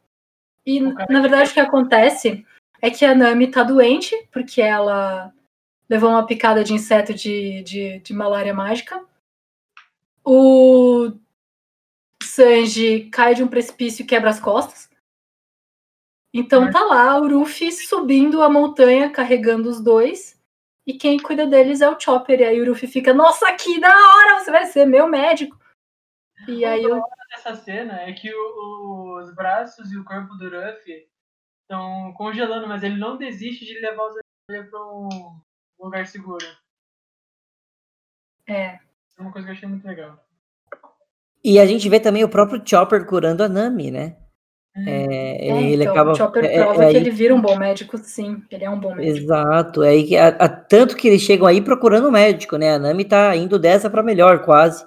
E, O na verdade, o que acontece é que a Nami tá doente, porque ela levou uma picada de inseto de, de, de malária mágica. O Sanji cai de um precipício e quebra as costas. Então tá lá o Ruffy subindo a montanha, carregando os dois. E quem cuida deles é o Chopper. E aí o Ruffy fica, nossa, que da hora, você vai ser meu médico. E aí eu, Essa cena é que o- os braços e o corpo do Ruffy estão congelando, mas ele não desiste de levar os animais pra um lugar seguro. é, Isso é uma coisa que eu achei muito legal. E a gente vê também o próprio Chopper curando a Nami, né? É, é, ele então, acaba. o Chopper é- é prova que aí- ele vira um bom médico, sim. Ele é um bom médico. Exato, é que, a- a- tanto que eles chegam aí procurando o médico, né? A Nami tá indo dessa pra melhor, quase.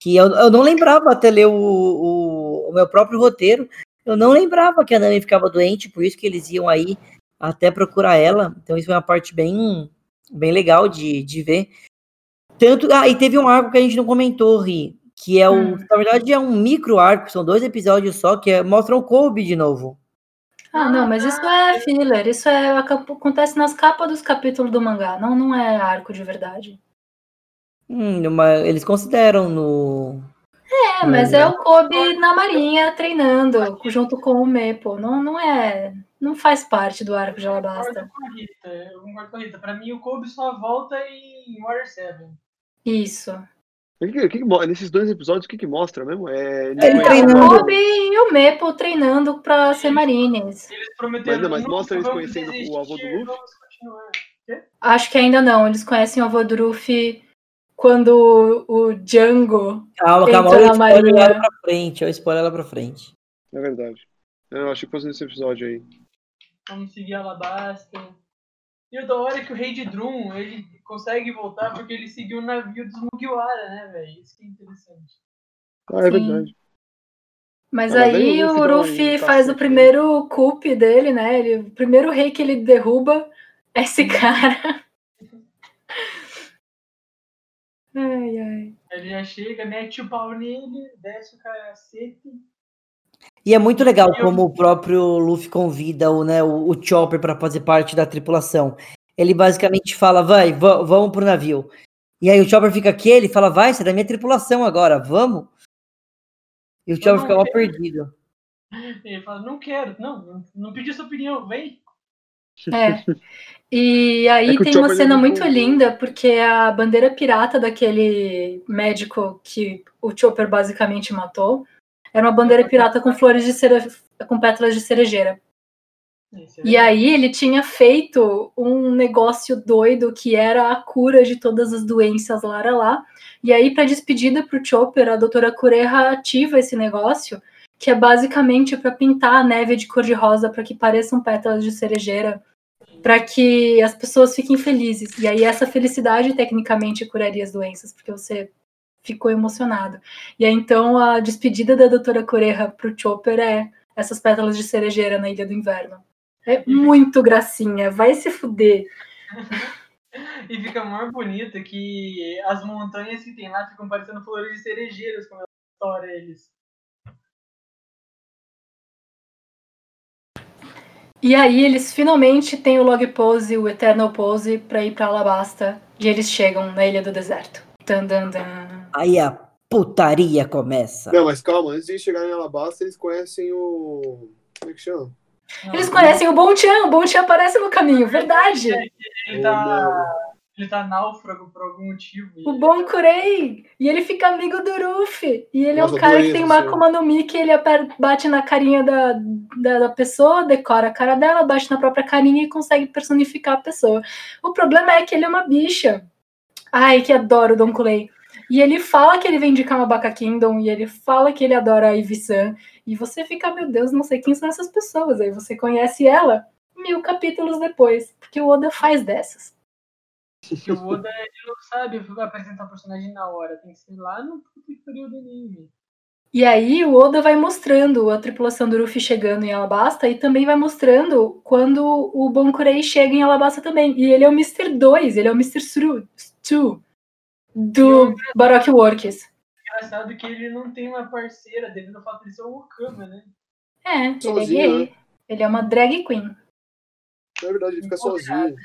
Que eu, eu não lembrava até ler o, o, o meu próprio roteiro, eu não lembrava que a Nami ficava doente, por isso que eles iam aí até procurar ela. Então isso foi uma parte bem, bem legal de, de ver. Tanto, ah, e teve um arco que a gente não comentou, Ri, que é o, Hum. na verdade é um micro arco, são dois episódios só, que é, mostram o Kobe de novo. Ah, não, mas isso é filler. Isso é, acontece nas capas dos capítulos do mangá. Não, não é arco de verdade. Hum, uma- eles consideram no, É, mas é o Kobe na marinha treinando, junto com o Mepo. Não, não é. Não faz parte do arco de Eu Alabasta. concordo com a Rita, eu concordo com a Rita. Pra mim, o Kobe só volta em Water 7. Isso. O que, que- que nesses dois episódios, o que, que mostra mesmo? É, Ele É, o treinando. Kobe e o Mepo treinando pra ser marines. Eles prometeram. Mas não, mas "Nunca mostra eles conhecendo o avô do desistir, Luffy?" vamos continuar." Acho que ainda não. Eles conhecem o avô do Luffy quando o, o Django. Calma, calma, olha o na spoiler pra frente, olha o spoiler lá pra frente. É verdade. Eu achei que fosse nesse episódio aí. Vamos seguir Alabasta. E o da hora é que o rei de Drum, ele consegue voltar porque ele seguiu o navio dos Mugiwara, né, velho? Isso que é interessante. Ah, é Sim. verdade. Mas Ah, aí o Luffy faz o primeiro coup dele, né? Ele, o primeiro rei que ele derruba é esse cara. [laughs] Ai, ai. Ele já chega, mete o pau nele, desce o cacete. E é muito legal Eu- como o próprio Luffy convida o, né, o, o Chopper para fazer parte da tripulação. Ele basicamente fala, vai, va- vamos pro navio. E aí o Chopper fica aqui, ele fala, vai, você é da minha tripulação agora, vamos? E o Chopper fica mal perdido. [laughs] Ele fala, não quero, não, não, pedi sua opinião, vem. É. E aí É tem uma ele é cena muito- muito linda, porque a bandeira pirata daquele médico que o Chopper basicamente matou era uma bandeira pirata com flores de cere... com pétalas de cerejeira. É E aí ele tinha feito um negócio doido que era a cura de todas as doenças lá, lá, lá. E aí, para despedida pro Chopper, a doutora Cureha ativa esse negócio, que é basicamente para pintar a neve de cor-de-rosa para que pareçam pétalas de cerejeira, para que as pessoas fiquem felizes. E aí essa felicidade tecnicamente curaria as doenças, porque você ficou emocionado. E aí então a despedida da doutora Cureha pro Chopper é essas pétalas de cerejeira na Ilha do Inverno. É muito gracinha, vai se fuder. [laughs] E fica mais bonito que as montanhas que tem lá ficam parecendo flores de cerejeiras quando ela eles. E aí eles finalmente têm o log pose, o eternal pose para ir para Alabasta, e eles chegam na Ilha do Deserto. Dan. Aí a putaria começa. Não, mas calma, antes de chegar em Alabasta, eles conhecem o. Como é que chama? Eles conhecem o Bonchan, o Bonchan aparece no caminho, verdade. Ele tá, ele tá náufrago por algum motivo. O Bon Kurei. E ele fica amigo do Ruffy. E ele é Nossa, um cara que tem uma. Akuma no Mi que ele bate na carinha da, da, da pessoa, decora a cara dela, bate na própria carinha e consegue personificar a pessoa. O problema é que ele é uma bicha. Ai, que adoro o Don Kulei. E ele fala que ele vem de Kamabaka Kingdom, e ele fala que ele adora a Ivy-san. E você fica, meu Deus, não sei quem são essas pessoas. Aí você conhece ela mil capítulos depois. Porque o Oda faz dessas. O Oda ele não sabe apresentar o personagem na hora, tem que ser lá no período do anime. E aí o Oda vai mostrando a tripulação do Luffy chegando em Alabasta e também vai mostrando quando o Bonkurei chega em Alabasta também. E ele é o Mr. 2, ele é o Mr. Sru, Stu do Baroque Works. Engraçado que ele não tem uma parceira devido ao fato de ser o Okama, né? É, ele é gay. Ele é uma drag queen. Na verdade, ele fica sozinho.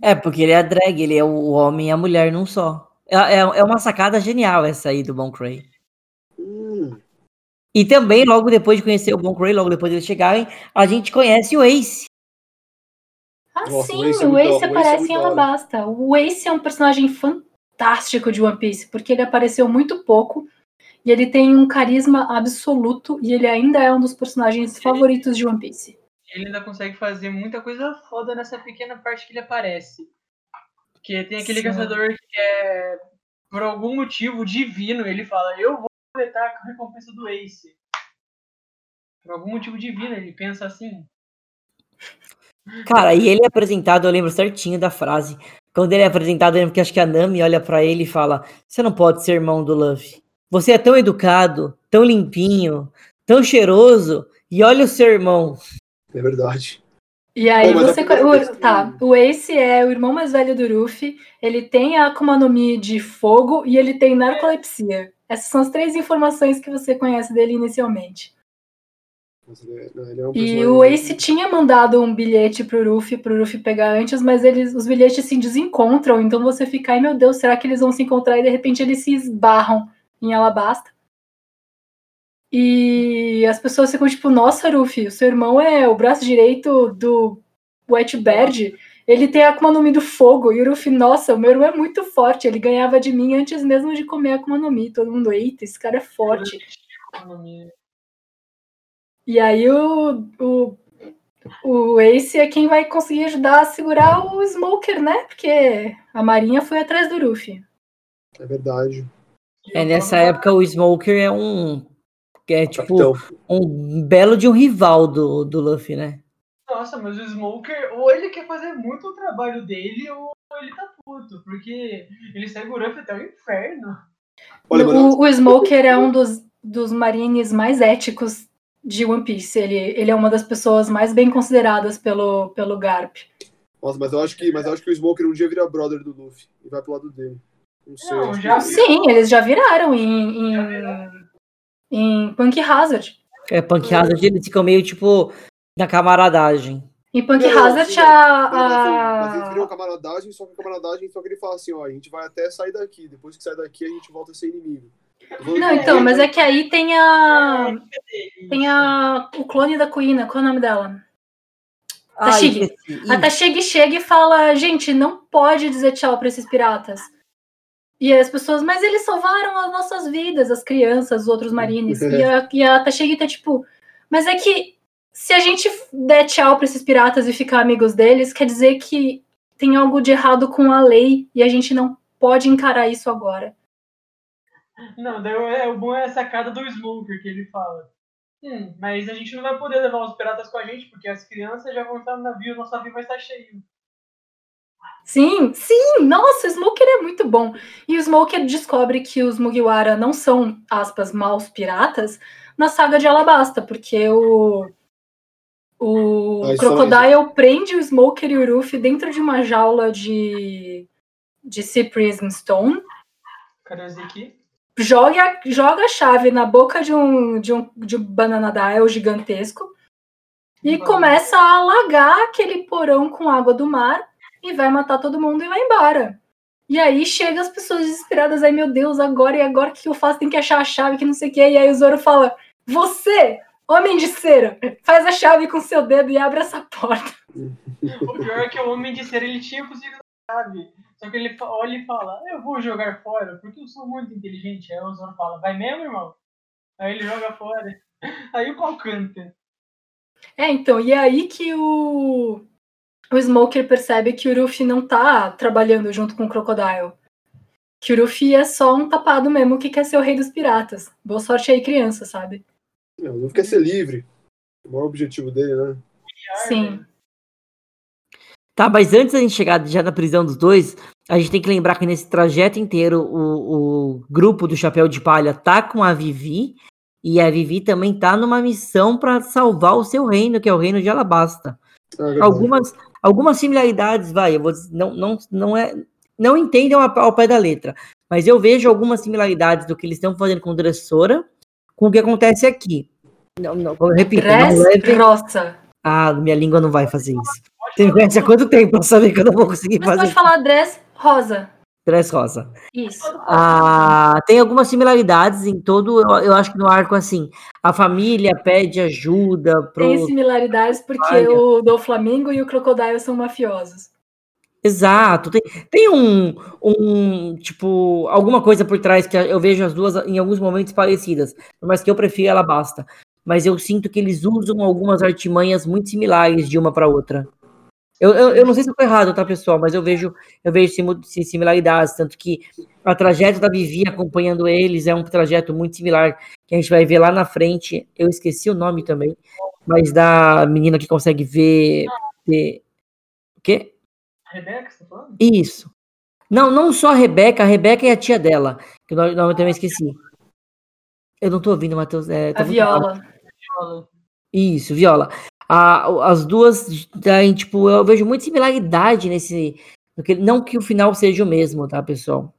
É, porque ele é a drag, ele é o homem e a mulher num só. É, é, é uma sacada genial essa aí do Bon Cray. Hum, E também, logo depois de conhecer o Bon Cray, logo depois de eles chegarem, a gente conhece o Ace. Ah, Nossa, sim, o Ace é o Ace da- o Ace é aparece em. Alabasta. O Ace é um personagem fantástico de One Piece, porque ele apareceu muito pouco e ele tem um carisma absoluto e ele ainda é um dos personagens favoritos de One Piece. Ele ainda consegue fazer muita coisa foda nessa pequena parte que ele aparece. Porque tem aquele Sim. caçador que é, por algum motivo divino, ele fala, eu vou coletar a recompensa do Ace. Por algum motivo divino, ele pensa assim. Cara, e ele é apresentado, eu lembro certinho da frase. Quando ele é apresentado, eu lembro que acho que a Nami olha pra ele e fala: Você não pode ser irmão do Luffy. Você é tão educado, tão limpinho, tão cheiroso, e olha o seu irmão. é verdade. E aí Pô, você. primeira o- Tá, o Ace é o irmão mais velho do Ruffy, ele tem a Akuma no Mi de fogo e ele tem narcolepsia. Essas são as três informações que você conhece dele inicialmente. Mas ele é, não, ele é um E o Ace tinha mandado um bilhete pro Ruffy, pro Ruffy pegar antes, mas eles, os bilhetes se desencontram, então você fica, ai meu Deus, será que eles vão se encontrar? E de repente eles se esbarram em Alabasta? E as pessoas ficam tipo, nossa, Ruffy, o seu irmão é o braço direito do White Bird, ele tem a Akuma no Mi do fogo, e o Ruffy, nossa, o meu irmão é muito forte, ele ganhava de mim antes mesmo de comer a Akuma no Mi, todo mundo, eita, esse cara é forte. E aí o, o, o Ace é quem vai conseguir ajudar a segurar o Smoker, né? Porque a Marinha foi atrás do Ruffy. É verdade. É, nessa época o Smoker é um. É tipo Capitão. um belo de um rival do, do Luffy, né? Nossa, mas o Smoker, ou ele quer fazer muito o trabalho dele, ou ele tá puto, porque ele segue o Ruffy até o inferno. O, o Smoker é um dos, dos marines mais éticos de One Piece. Ele, ele é uma das pessoas mais bem consideradas pelo, pelo Garp. nossa, mas eu acho que, mas eu acho que o Smoker um dia vira brother do Luffy e vai pro lado dele. Não sei. Não, acho que- já- Sim, eles já viraram em, em, em Punk Hazard. É panqueada, eles ficam meio tipo na camaradagem. Em Punk Não, Hazard, sim, a, Não, mas, mas eles a- criam camaradagem, só que a camaradagem, só que ele fala assim, ó, a gente vai até sair daqui, depois que sair daqui a gente volta a ser inimigo. Não, então, mas é que aí tem a. Tem a. O clone da Kuina, qual é o nome dela? Tashigi. esqueci. A Tashigi chega e fala: gente, não pode dizer tchau pra esses piratas. E as pessoas, mas eles salvaram as nossas vidas, as crianças, os outros marines. e, a, [laughs] e a Tashigi tá tipo, mas é que se a gente der tchau pra esses piratas e ficar amigos deles, quer dizer que tem algo de errado com a lei e a gente não pode encarar isso agora. Não, daí o- é, o bom é a sacada do Smoker que ele fala. Hum, mas a gente não vai poder levar os piratas com a gente, porque as crianças já vão estar no navio, nosso navio vai estar cheio. Sim, sim, nossa, o Smoker é muito bom. E o Smoker descobre que os Mugiwara não são, aspas, maus piratas na saga de Alabasta, porque o, o Ah, Crocodile prende o Smoker e o Ruffy dentro de uma jaula de, de Sea Prism Stone, Cadê aqui? Joga, joga a chave na boca de um, de um, de um Banana Dial gigantesco e começa a alagar aquele porão com água do mar e vai matar todo mundo e vai embora. E aí chega as pessoas desesperadas, ai meu Deus, agora e agora o que eu faço? Tem que achar a chave, que não sei o que. E aí o Zoro fala: Você, homem de cera, faz a chave com seu dedo e abre essa porta. [laughs] O pior é que o Homem de Cera ele tinha conseguido a chave. Só que ele olha e fala, eu vou jogar fora, porque eu sou muito inteligente. Aí o Zoro fala, vai mesmo, irmão? Aí ele joga fora. [laughs] Aí o pau canta. É, então, e é aí que o, o Smoker percebe que o Ruffy não tá trabalhando junto com o Crocodile. Que o Ruffy é só um tapado mesmo que quer ser o rei dos piratas. Boa sorte aí, criança, sabe? Não, não quer ser livre. O maior objetivo dele, né? Sim. Tá, mas antes da gente chegar já na prisão dos dois, a gente tem que lembrar que nesse trajeto inteiro o, o grupo do Chapéu de Palha tá com a Vivi e a Vivi também tá numa missão pra salvar o seu reino, que é o reino de Alabasta. Verdade. Algumas, algumas similaridades, vai, eu vou dizer, não, não, não é, não entendam a- ao pé da letra, mas eu vejo algumas similaridades do que eles estão fazendo com Dressora com o que acontece aqui. Não, não, eu repito, não Dress leve, grossa. ah, minha língua não vai fazer isso. Você me conhece há quanto tempo pra saber que eu não vou conseguir Mas fazer pode falar dress rosa. dress rosa? Isso. Ah, tem algumas similaridades em todo, eu, eu acho que no arco assim, a família pede ajuda pro Tem similaridades porque Olha. o do Flamingo e o Crocodile são mafiosos. Exato, tem, tem um, um, tipo, alguma coisa por trás que eu vejo as duas em alguns momentos parecidas, mas que eu prefiro ela basta. Mas eu sinto que eles usam algumas artimanhas muito similares de uma para outra. Eu, eu, eu não sei se eu tô errado, tá, pessoal? Mas eu vejo, eu vejo simu- si- similaridades, tanto que a trajeto da Vivi acompanhando eles é um trajeto muito similar, que a gente vai ver lá na frente. Eu esqueci o nome também, mas da menina que consegue ver. ver- o quê? A Rebeca, você tá falando? Isso. Não, não só a Rebeca, a Rebeca e a tia dela, que eu, eu também esqueci. Eu não tô ouvindo, Matheus. É, tá A. Viola. Isso, Viola. A- as duas, daí, tipo, eu vejo muita similaridade nesse. no que- não que o final seja o mesmo, tá, pessoal?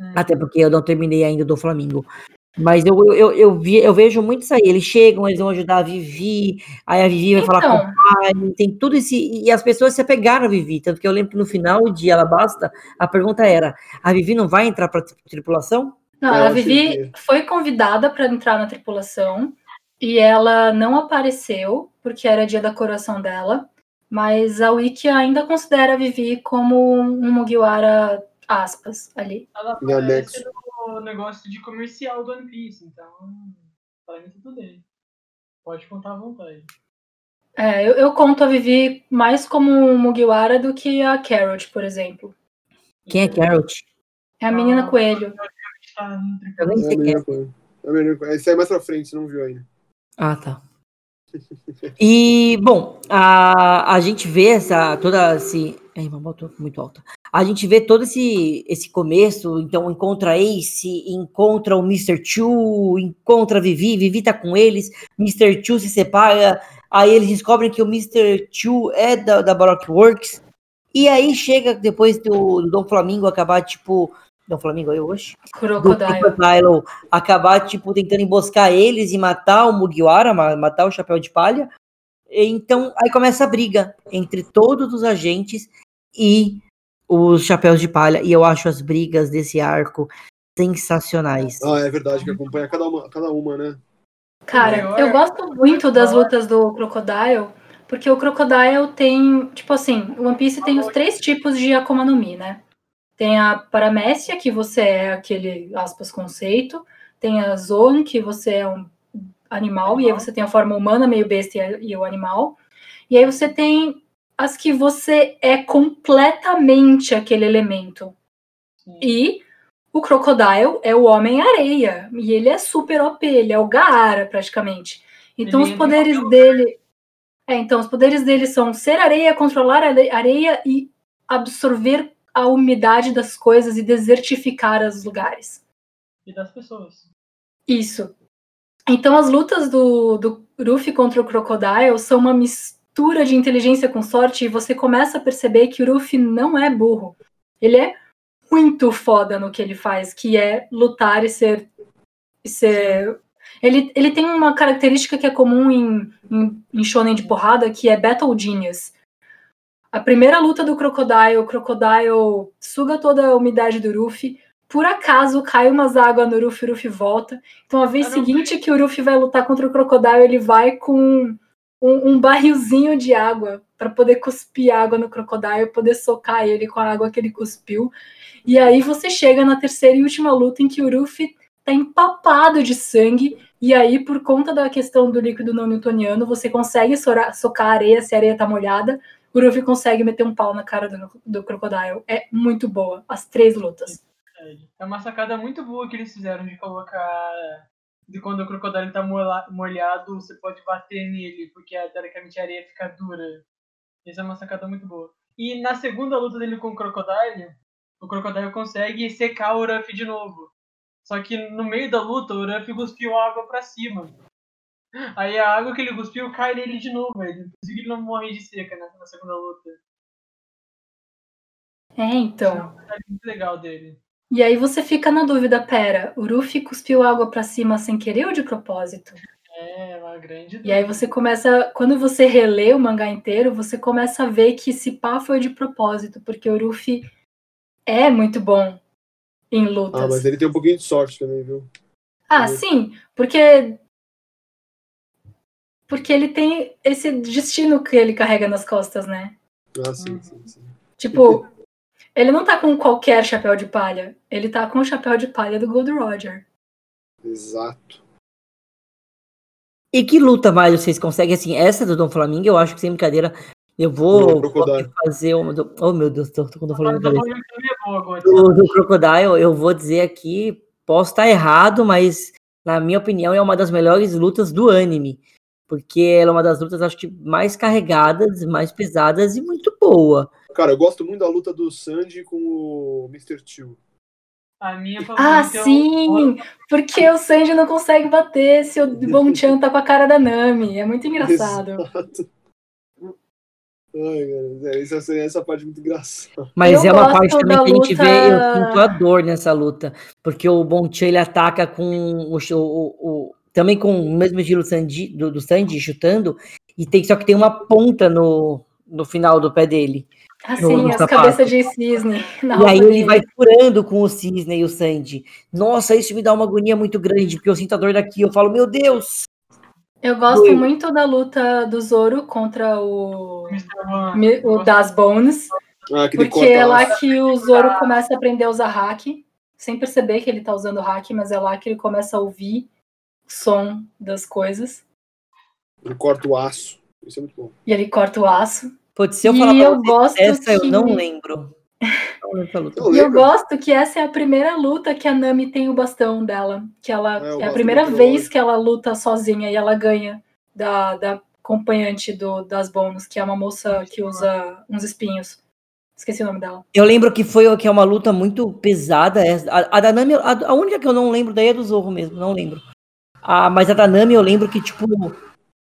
Hum. Até porque eu não terminei ainda do Flamengo. Mas eu, eu, eu, eu vi, eu vejo muito isso aí. Eles chegam, eles vão ajudar a Vivi, aí a Vivi vai falar com Então, o pai, tem tudo esse. E as pessoas se apegaram a Vivi. Tanto que eu lembro que no final de Alabasta, a pergunta era: a Vivi não vai entrar pra tri- tripulação? Não, Eu a Vivi foi convidada para entrar na tripulação e ela não apareceu porque era dia da coroação dela. Mas a Wiki ainda considera a Vivi como um Mugiwara, aspas, ali. Ela aparece no negócio de comercial do One Piece, então tá indo tudo bem. Pode contar à vontade. É, eu, eu conto a Vivi mais como um Mugiwara do que a Carrot, por exemplo. Quem é Carrot? É a menina Ah, coelho. Tá Eu nem É a sei quem é. É. Esse aí é mais pra frente, você não viu ainda. Ah, tá. E, bom, a, a gente vê essa, toda esse... Ai, uma moto muito alta. A gente vê todo esse, esse começo, então encontra Ace, encontra o Mr. Chu, encontra a Vivi, Vivi tá com eles, Mr. Chu se separa, aí eles descobrem que o Mr. Chu é da, da Baroque Works, e aí chega depois do, do Dom Flamingo acabar, tipo... Dom Flamingo aí hoje? Crocodile. Crocodile acabar, tipo, tentando emboscar eles e matar o Mugiwara, ma- matar o Chapéu de Palha, Então, aí começa a briga entre todos os agentes e os chapéus de palha. E eu acho as brigas desse arco sensacionais. Ah, é verdade, que acompanha cada uma, cada uma né? Cara, eu gosto muito das lutas do Crocodile, porque o Crocodile tem, tipo assim, o One Piece tem os três tipos de Akuma no Mi, né? Tem a Paramécia, que você é aquele, aspas, conceito. Tem a Zoan, que você é um animal, e aí você tem a forma humana, meio besta e, e o animal. E aí você tem as que você é completamente aquele elemento. Sim. E o Crocodile é o Homem-Areia. E ele é super OP, ele é o Gaara, praticamente. Então Ele os em poderes dele. É, então os poderes dele são ser areia, controlar areia e absorver a umidade das coisas e desertificar os lugares. E das pessoas. Isso. Então as lutas do, do Ruffy contra o Crocodile são uma mistura de inteligência com sorte e você começa a perceber que o Ruffy não é burro. Ele é muito foda no que ele faz, que é lutar e ser. E ser... Ele, ele tem uma característica que é comum em, em, em Shonen de porrada, que é Battle Genius. A primeira luta do Crocodile, o Crocodile suga toda a umidade do Ruffy. Por acaso cai umas águas no Ruffy, o Ruffy volta. Então, a vez seguinte que o Ruffy vai lutar contra o Crocodile, ele vai com um, um barrilzinho de água para poder cuspir água no Crocodile, poder socar ele com a água que ele cuspiu. E aí você chega na terceira e última luta em que o Ruffy tá empapado de sangue. E aí, por conta da questão do líquido não newtoniano, você consegue socar a areia se a areia tá molhada. Ruffy consegue meter um pau na cara do, do Crocodile. É muito boa, as três lutas. É uma sacada muito boa que eles fizeram de colocar. De quando o crocodilo tá molhado, você pode bater nele, porque a- teoricamente a areia fica dura. Essa é uma sacada muito boa. E na segunda luta dele com o crocodilo, o crocodilo consegue secar o Ruffy de novo. Só que no meio da luta, o Ruffy cuspiu água pra cima. Aí a água que ele cuspiu cai nele de novo, ele. Por isso que ele não morre de seca né, na segunda luta. É, então. É muito legal dele. E aí você fica na dúvida, pera, o Ruffy cuspiu água pra cima sem querer ou de propósito? É uma grande E aí você começa, quando você relê o mangá inteiro, você começa a ver que esse pá foi de propósito, porque o Ruffy é muito bom em lutas. Ah, mas ele tem um pouquinho de sorte também, viu? Ah, sim, porque porque ele tem esse destino que ele carrega nas costas, né? Ah, sim, sim, sim. Tipo, ele não tá com qualquer chapéu de palha, ele tá com o chapéu de palha do Gold Roger. Exato. E que luta mais vocês conseguem? Assim, essa do Dom Flamingo, eu acho que sem brincadeira, eu vou, fazer uma. Do, oh meu Deus, tô, tô, tô falando Mas na o cabeça. Flamengo também é boa, Gotti. Do, do Crocodile, eu vou dizer aqui, posso estar errado, mas na minha opinião é uma das melhores lutas do anime. Porque ela é uma das lutas, acho que, mais carregadas, mais pesadas e muito boa. Cara, eu gosto muito da luta do Sanji com o Mr. Tio. A minha Ah, favorita é o- sim! Porque o Sanji não consegue bater se o [laughs] Bonchan tá com a cara da Nami. É muito engraçado. Exato. Ai, cara, é, essa, essa parte é muito engraçada. Mas Eu é uma parte também que a gente luta- vê, eu sinto a dor nessa luta. Porque o Bonchan, ele ataca com o, o, o- também com o mesmo estilo do, do Sanji, chutando, e tem, só que tem uma ponta no, no final do pé dele. Assim, no as cabeças de cisne [laughs] E aí ele vai furando com o Cisne e o Sandy. Nossa, isso me dá uma agonia muito grande, porque eu sinto a dor daqui. Eu falo, meu Deus! Eu gosto muito da luta do Zoro contra o, o Das Bones. Ah, que ele Porque é lá que o Zoro começa a aprender a usar hack, sem perceber que ele tá usando hack, mas é lá que ele começa a ouvir som das coisas. Ele corta o aço. Isso é muito bom. E ele corta o aço. Pode ser eu E falar pra eu gosto essa eu que- não lembro. Não lembro. Eu E eu gosto que essa é a primeira luta que a Nami tem o bastão dela. Que ela É, é, a primeira vez que ela luta sozinha e ela ganha da, da acompanhante do, das bônus, que é uma moça que usa uns espinhos. Esqueci o nome dela. Eu lembro que foi que é uma luta muito pesada. essa. A, a da Nami, a, a única que eu não lembro daí é do Zorro mesmo, não lembro. Ah, mas a da Nami eu lembro que, tipo,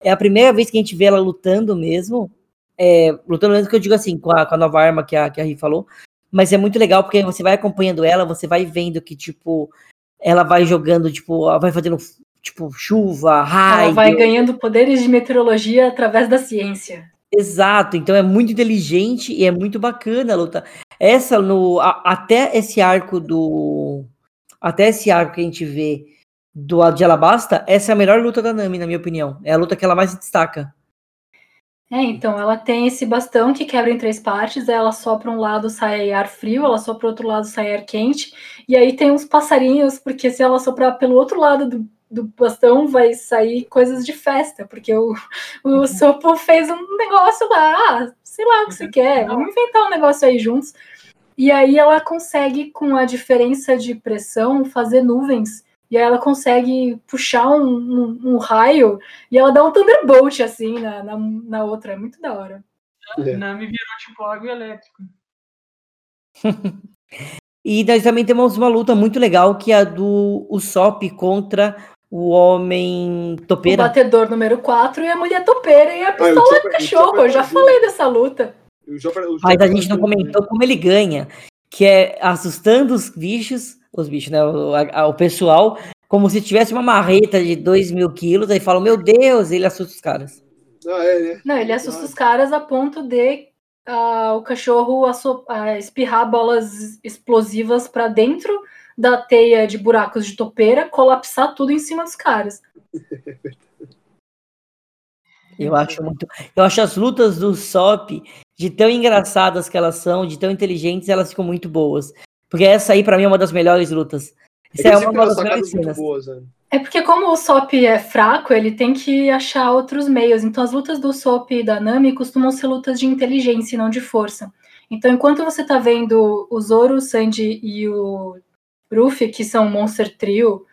é a primeira vez que a gente vê ela lutando mesmo. É, lutando mesmo que eu digo assim, com a, com a nova arma que a, que a Ri falou. Mas é muito legal porque você vai acompanhando ela, você vai vendo que, tipo, ela vai jogando, tipo, ela vai fazendo, tipo chuva, raio. Ela vai ganhando poderes de meteorologia através da ciência. Exato, então é muito inteligente e é muito bacana a luta. Essa no a- até esse arco do até esse arco que a gente vê do de Alabasta, essa é a melhor luta da Nami, na minha opinião. É a luta que ela mais se destaca. É, então ela tem esse bastão que quebra em três partes, ela sopra um lado sai ar frio, ela sopra o outro lado sai ar quente, e aí tem uns passarinhos, porque se ela soprar pelo outro lado do, do bastão vai sair coisas de festa, porque o, o Sopo fez um negócio lá, ah, sei lá o que você quer, vamos inventar um negócio aí juntos. E aí ela consegue, com a diferença de pressão, fazer nuvens. E aí ela consegue puxar um, um- um raio e ela dá um Thunderbolt, assim, na, na, na outra. É muito da hora. É. Nami virou tipo água elétrica. [laughs] E nós também temos uma luta muito legal que é a do Usopp contra o Homem O Topeira. batedor número 4 e a mulher topeira e a Ah, o pistola do o cachorro. Eu já falei dessa luta. O o Mas a gente não comentou como ele ganha, que é assustando os bichos, os bichos, né? O, a- o pessoal, como se tivesse uma marreta de 2 mil quilos, aí falam, meu Deus, ele assusta os caras. Ah, é, né? Não, ele assusta os caras a ponto de ah, o cachorro ah, espirrar bolas explosivas pra dentro da teia de buracos de topeira, colapsar tudo em cima dos caras. [laughs] Eu acho muito. Eu acho as lutas do Sop, de tão engraçadas que elas são, de tão inteligentes, elas ficam muito boas. Porque essa aí, pra mim, é uma das melhores lutas. É Essa é, uma das melhores cenas. boas, né? É porque como o Sop é fraco, ele tem que achar outros meios. Então as lutas do Sop e da Nami costumam ser lutas de inteligência e não de força. Então enquanto você tá vendo o Zoro, o Sanji e o Ruffy, que são um Monster Trio,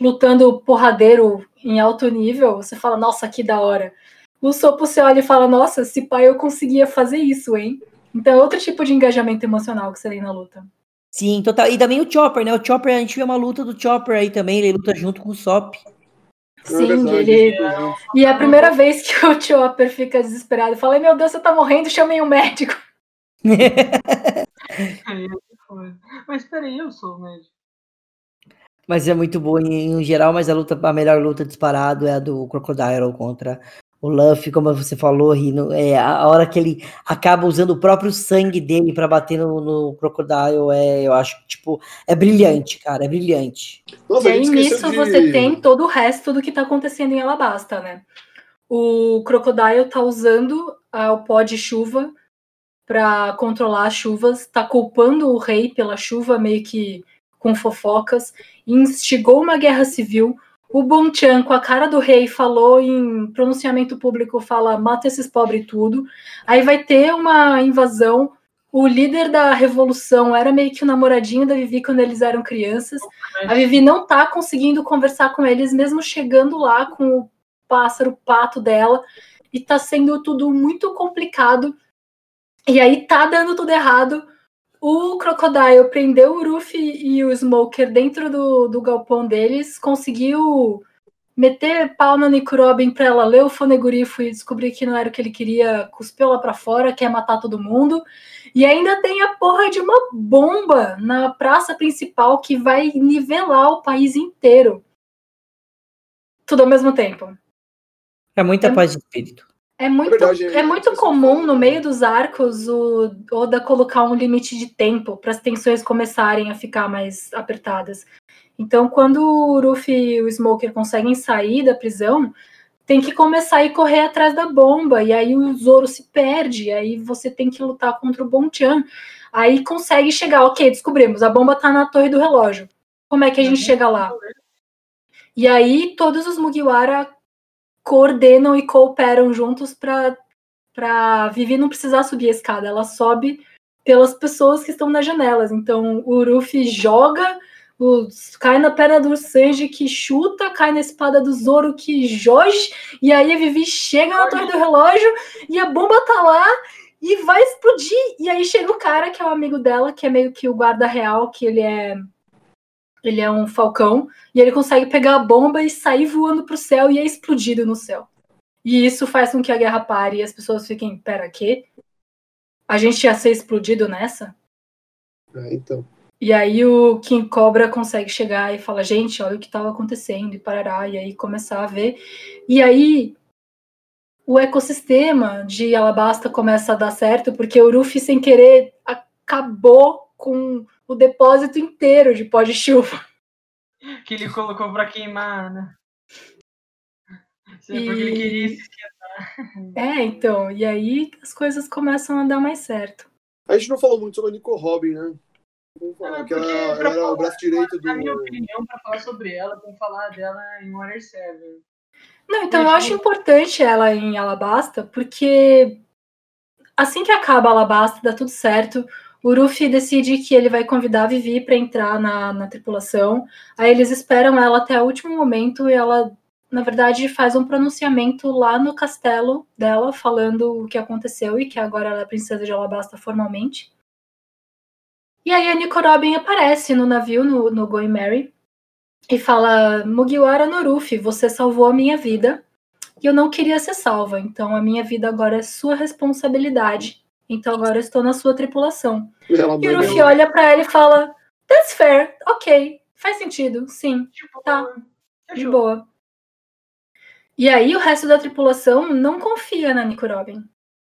lutando porradeiro em alto nível, você fala, nossa, que da hora. O Sop você olha e fala, nossa, se pai eu conseguia fazer isso, hein? Então é outro tipo de engajamento emocional que você tem na luta. Sim, total. E também o Chopper, né? O Chopper, a gente vê uma luta do Chopper aí também, ele luta junto com o Sop. É Sim, verdade, ele. E é a primeira vez que o Chopper fica desesperado. Fala, "Ai, meu Deus, você tá morrendo, chamei um médico. [laughs] [laughs] Foi. Mas peraí, eu sou o médico. Mas é muito boa em, em geral, mas a luta, a melhor luta disparado é a do Crocodile contra o Luffy, como você falou, Rino. É, a hora que ele acaba usando o próprio sangue dele pra bater no, no Crocodile, é, eu acho, tipo, é brilhante, cara, é brilhante. Nossa, e aí nisso de... você tem todo o resto do que tá acontecendo em Alabasta, né? O Crocodile tá usando ah, o pó de chuva para controlar as chuvas, tá culpando o rei pela chuva, meio que com fofocas, instigou uma guerra civil. O Bonchan, com a cara do rei, falou em pronunciamento público, fala, mata esses pobres tudo. Aí vai ter uma invasão. O líder da revolução era meio que o namoradinho da Vivi quando eles eram crianças. A Vivi não tá conseguindo conversar com eles, mesmo chegando lá com o pássaro pato dela. E tá sendo tudo muito complicado. E aí tá dando tudo errado. O Crocodile prendeu o Ruffy e o Smoker dentro do, do galpão deles, conseguiu meter pau na Nico Robin pra ela ler o fonegurifo e descobrir que não era o que ele queria, cuspiu lá pra fora, quer matar todo mundo. E ainda tem a porra de uma bomba na praça principal que vai nivelar o país inteiro. Tudo ao mesmo tempo. É muita É- paz de espírito. É muito, verdade, é é- muito comum no meio dos arcos o Oda colocar um limite de tempo para as tensões começarem a ficar mais apertadas. Então, quando o Ruffy e o Smoker conseguem sair da prisão, tem que começar a ir correr atrás da bomba, e aí o Zoro se perde, aí você tem que lutar contra o Bonchan. Aí consegue chegar, ok, descobrimos, a bomba tá na torre do relógio. Como é que a gente Uhum. chega lá? E aí todos os Mugiwara coordenam e cooperam juntos para para Vivi não precisar subir a escada, ela sobe pelas pessoas que estão nas janelas. Então o Ruffy joga, cai na perna do Sanji que chuta, cai na espada do Zoro que joge, e aí a Vivi chega na torre do relógio e a bomba tá lá e vai explodir. E aí chega o cara que é o amigo dela, que é meio que o guarda real, que ele é ele é um falcão, e ele consegue pegar a bomba e sair voando pro céu e é explodido no céu. E isso faz com que a guerra pare e as pessoas fiquem, pera, quê? A gente ia ser explodido nessa? É, então. E aí o King Cobra consegue chegar e fala, gente, olha o que estava acontecendo, e parará, e aí começar a ver. E aí o ecossistema de Alabasta começa a dar certo, porque o Ruffy, sem querer, acabou com o depósito inteiro de pó de chuva. Que ele colocou pra queimar, né? Isso é E- Porque ele queria se esquentar. É, então, e aí as coisas começam a dar mais certo. A gente não falou muito sobre a Nico Robin, né? Vamos falar É, que ela, ela era o braço direito Na minha do. opinião, pra falar sobre ela, vamos falar dela em Water 7. Não, então eu acho importante ela em Alabasta, porque assim que acaba Alabasta, dá tudo certo. O Ruffy decide que ele vai convidar a Vivi para entrar na, na tripulação. Aí eles esperam ela até o último momento e ela, na verdade, faz um pronunciamento lá no castelo dela, falando o que aconteceu e que agora ela é princesa de Alabasta formalmente. E aí a Nico Robin aparece no navio, no, no Going Mary, e fala: Mugiwara no Ruffy, você salvou a minha vida e eu não queria ser salva, então a minha vida agora é sua responsabilidade. Então agora eu estou na sua tripulação. Ela E o Ruffy olha pra ela e fala: That's fair, ok, faz sentido, sim, Tipo, Tá. de boa. E aí o resto da tripulação não confia na Nico Robin.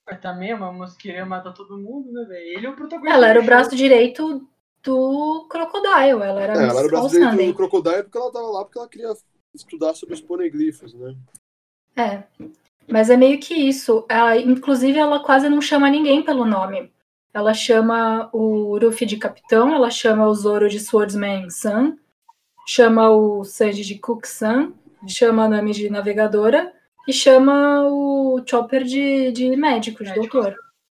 Mas também a moça queria matar todo mundo, né, velho? Ele é o protagonista. Ela era o braço show. direito do Crocodile, ela era, É, ela era o braço direito do Crocodile porque ela tava lá porque ela queria estudar sobre os poneglifos, né? É. Mas é meio que isso. Ela, inclusive, ela quase não chama ninguém pelo nome. Ela chama o Ruffy de capitão, ela chama o Zoro de Swordsman-san, chama o Sanji de Cook-san, chama a Nami de navegadora e chama o Chopper de, de médico, de doutor.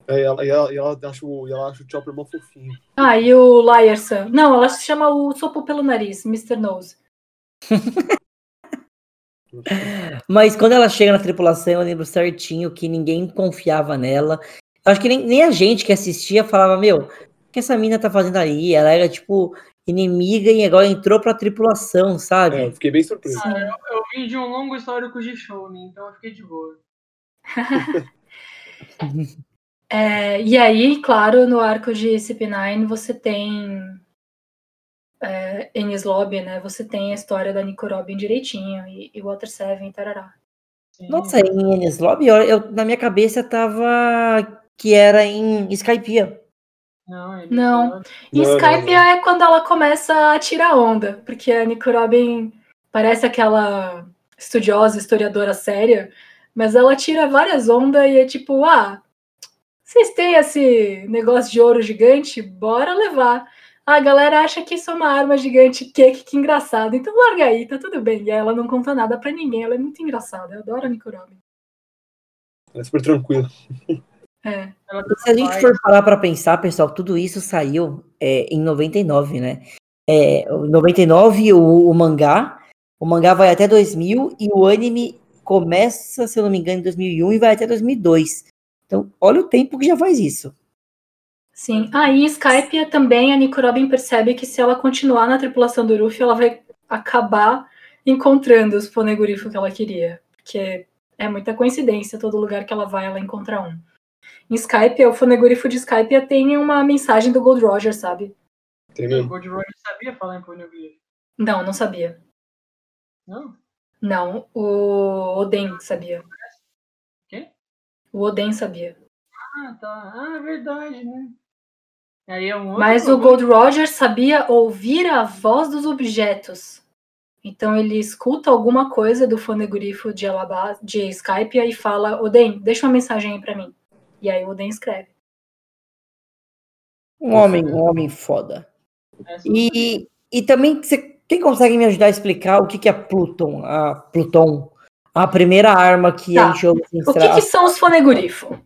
É, e ela, e ela, e ela acha o, ela acha o Chopper mó fofinho. Ah, e o Liar-san. Não, ela chama o Sopo pelo nariz, Mr. Nose. [laughs] Mas quando ela chega na tripulação, eu lembro certinho que ninguém confiava nela. Eu acho que nem, nem a gente que assistia falava, meu, o que essa mina tá fazendo aí? Ela era, tipo, inimiga e agora entrou pra tripulação, É, sabe? eu fiquei bem surpreso. Eu vim de um longo histórico de show, né? Então eu fiquei de boa. [laughs] É, e aí, claro, no arco de CP9 você tem é, Ennis Lobby, né? Você tem a história da Nico Robin direitinho e, e Water Seven e tarará. Sim. Nossa, em Enies Lobby, eu, eu- na minha cabeça tava que era em Skypiea. Não, ele Não. Em Não, não, Skype não. é quando ela começa a tirar onda, porque a Nico Robin parece aquela estudiosa, historiadora séria, mas ela tira várias ondas e é tipo, ah, vocês têm esse negócio de ouro gigante? Bora levar. Ah, a galera acha que isso é uma arma gigante, que, que, que engraçado. Então larga aí, tá tudo bem. E ela não conta nada pra ninguém, ela é muito engraçada. Eu adoro a Nico Robin. É super tranquilo. É. ela Se a gente for parar pra pensar, pessoal, tudo isso saiu é, em 99, né? É, o 99 o, o mangá, o mangá vai até 2000 e o anime começa, se eu não me engano, em 2001 e vai até 2002. Então, olha o tempo que já faz isso. Sim. Ah, e em Skype também a Nico Robin percebe que se ela continuar na tripulação do Ruffy, ela vai acabar encontrando os ponegurifos que ela queria. Porque é muita coincidência, todo lugar que ela vai, ela encontra um. Em Skype, o fonegurifo de Skype tem uma mensagem do Gold Roger, sabe? Tem O mesmo. Gold Roger sabia falar em pornografia. Não, não sabia. Não? Não, o Oden sabia. Quê? O Oden sabia. Ah, tá. Ah, é verdade, né? Aí é um outro Mas o problema. Gold Roger sabia ouvir a voz dos objetos. Então ele escuta alguma coisa do fonegurifo de, Alaba, de Skype e fala: Oden, deixa uma mensagem aí pra mim. E aí o Oden escreve. Um homem, um homem foda. E, e também, você, quem consegue me ajudar a explicar o que, que é Pluton? A Pluton, a primeira arma que Tá. a gente ouve O que, que são os fonegurifos?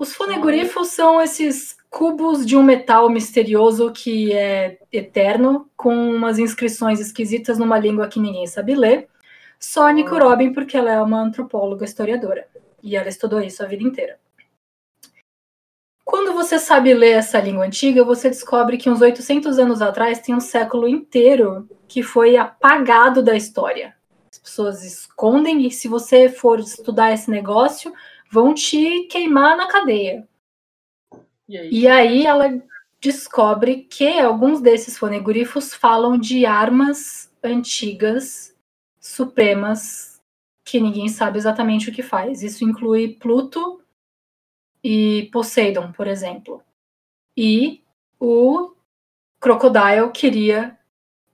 Os fonegurifos são esses cubos de um metal misterioso que é eterno, com umas inscrições esquisitas numa língua que ninguém sabe ler. Só a Nico Robin, porque ela é uma antropóloga historiadora. E ela estudou isso a vida inteira. Quando você sabe ler essa língua antiga, você descobre que uns 800 anos atrás tem um século inteiro que foi apagado da história. As pessoas escondem e se você for estudar esse negócio, vão te queimar na cadeia. E aí? Ela descobre que alguns desses fonegorifos falam de armas antigas, supremas, que ninguém sabe exatamente o que faz. Isso inclui Pluto e Poseidon, por exemplo. E o Crocodile queria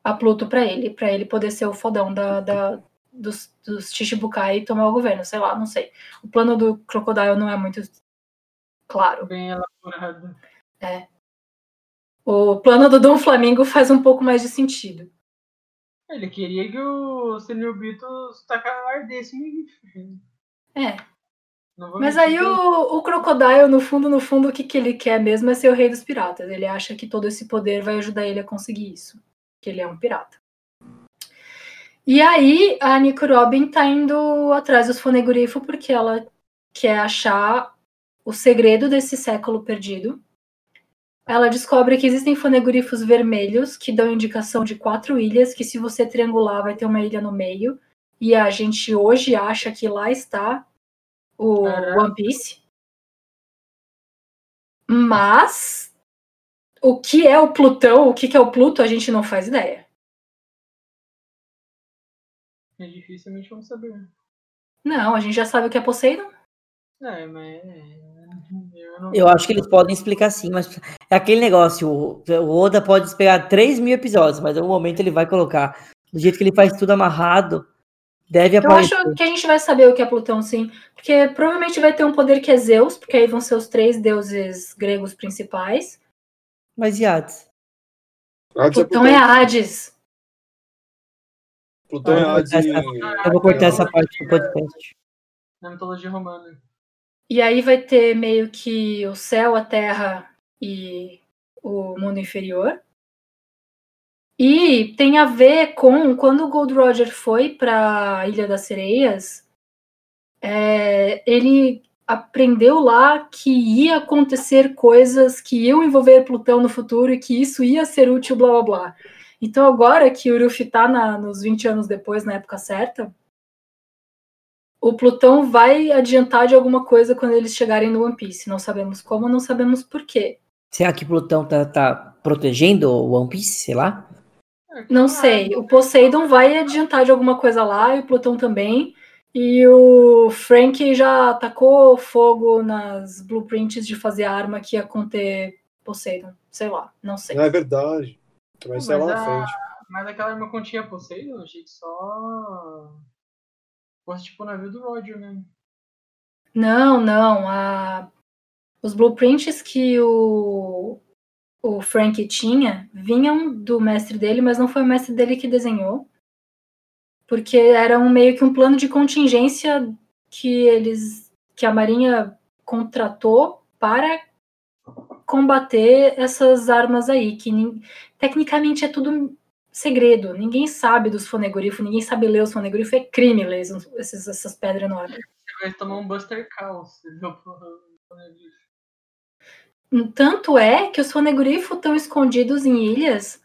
a Pluto para ele, para ele poder ser o fodão da, da dos, dos Chichibukai e tomar o governo, sei lá, não sei. O plano do Crocodile não é muito claro. Bem elaborado. É. O plano do Dom Flamingo faz um pouco mais de sentido. Ele queria que o Senhor Beatles tacar ardesse em É. Mas mentir aí o, o Crocodile, no fundo, no fundo, o que, que ele quer mesmo é ser o rei dos piratas. Ele acha que todo esse poder vai ajudar ele a conseguir isso. Que ele é um pirata. E aí a Nico Robin tá indo atrás dos fonegorifos porque ela quer achar o segredo desse século perdido. Ela descobre que existem fonegorifos vermelhos que dão indicação de quatro ilhas, que se você triangular vai ter uma ilha no meio. E a gente hoje acha que lá está o Caraca. One Piece. Mas o que é o Plutão, o que que é o Pluto, a gente não faz ideia. É dificilmente vamos saber. Não, a gente já sabe o que é Poseidon. É, mas. Eu, não... Eu acho que eles podem explicar sim, mas é aquele negócio, o, Oda pode pegar 3 mil episódios, mas em algum momento ele vai colocar. Do jeito que ele faz tudo amarrado, deve Eu aparecer. acho que a gente vai saber o que é Plutão, sim. Porque provavelmente vai ter um poder que é Zeus, porque aí vão ser os três deuses gregos principais. Mas e Hades? Hades é Plutão é Hades. Plutão é Ah, Hades essa- em- Eu vou cortar essa parte do podcast. Na mitologia romana. E aí vai ter meio que o céu, a terra e o mundo inferior. E tem a ver com quando o Gold Roger foi para a Ilha das Sereias, é, ele aprendeu lá que ia acontecer coisas que iam envolver Plutão no futuro e que isso ia ser útil, blá blá blá. Então agora que o Ruffy tá na, nos 20 anos depois, na época certa, o Plutão vai adiantar de alguma coisa quando eles chegarem no One Piece. Não sabemos como, não sabemos por quê. Será que Plutão tá, tá protegendo o One Piece, sei lá? Não sei. O Poseidon vai adiantar de alguma coisa lá, e o Plutão também. E o Frank já atacou fogo nas blueprints de fazer a arma que ia conter Poseidon. Sei lá, não sei. Não é verdade. Mas isso é lá Mas na frente. Mas aquela arma continha Poseidon, que só. Fosse tipo o navio do Roger, né? Não, não. A... Os blueprints que o... o Frank tinha vinham do mestre dele, mas não foi o mestre dele que desenhou. Porque era um meio que um plano de contingência que eles. que a Marinha contratou para combater essas armas aí, que tecnicamente é tudo segredo. Ninguém sabe dos fonegorifos, ninguém sabe ler os fonegorifos, é crime ler esses- essas pedras enormes. Você vai tomar um Buster Call, você viu? Tanto é que os fonegorifos estão escondidos em ilhas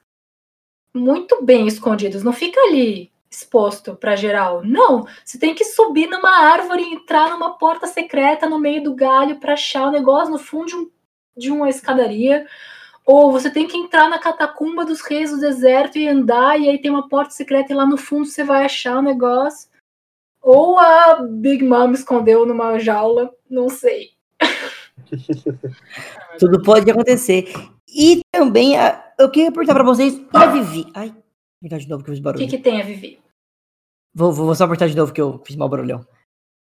muito bem escondidos. Não fica ali exposto para geral. Não, você tem que subir numa árvore e entrar numa porta secreta no meio do galho para achar o negócio no fundo de, um- de uma escadaria. Ou você tem que entrar na catacumba dos reis do deserto e andar, e aí tem uma porta secreta e lá no fundo você vai achar o negócio. Ou a Big Mom escondeu numa jaula, não sei. [laughs] Tudo pode acontecer. E também, a- eu queria perguntar pra vocês, a Vivi? Ai, vou apertar de novo que eu fiz O barulho. que, que tem a Vivi? Vou, vou, só apertar de novo que eu fiz mal barulhão.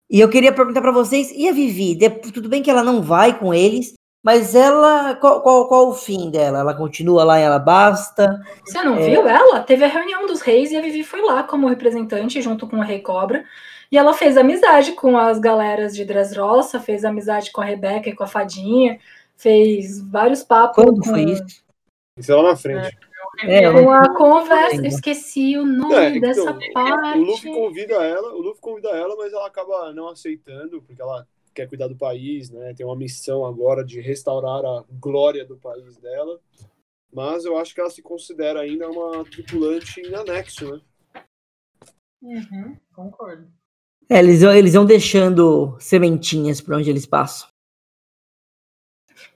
E eu queria perguntar pra vocês, e a Vivi? De- tudo bem que ela não vai com eles, mas ela, qual, qual, qual o fim dela? Ela continua lá em Alabasta? Você não É. viu ela? Teve a reunião dos reis e a Vivi foi lá como representante junto com o Rei Cobra. E ela fez amizade com as galeras de Dressrosa, fez amizade com a Rebeca e com a Fadinha, fez vários papos Quando com, foi isso? Isso é lá na frente. É, eu com a conversa. lembro. Esqueci o nome É, então, dessa parte. O Luffy convida ela, o Luffy convida ela, mas ela acaba não aceitando, porque ela quer cuidar do país, né? Tem uma missão agora de restaurar a glória do país dela. Mas eu acho que ela se considera ainda uma tripulante em anexo, né? Uhum, concordo. É, eles, vão- eles vão deixando sementinhas por onde eles passam.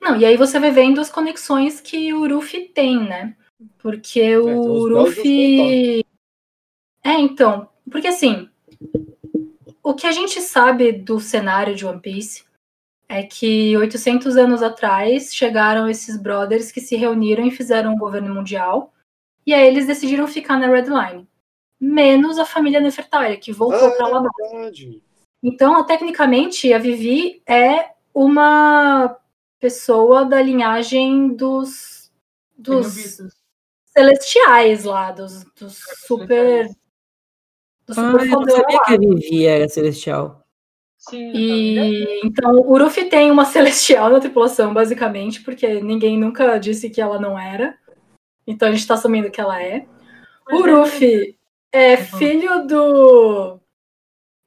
Não, e aí você vai vendo as conexões que o Ruffy tem, né? Porque os o Ruffy. É, então. Porque assim. O que a gente sabe do cenário de One Piece é que 800 anos atrás chegaram esses brothers que se reuniram e fizeram um governo mundial. E aí eles decidiram ficar na Red Line. Menos a família Nefertari, que voltou Ah, pra lá. é. Então, tecnicamente, a Vivi é uma pessoa da linhagem dos, dos celestiais lá, dos, dos super. Dos Ah, eu não sabia que a Vivi era celestial. Sim, E então o Ruffy tem uma [laughs] celestial na tripulação, basicamente, porque ninguém nunca disse que ela não era. Então a gente tá assumindo que ela é. Mas O é- Ruffy é filho do,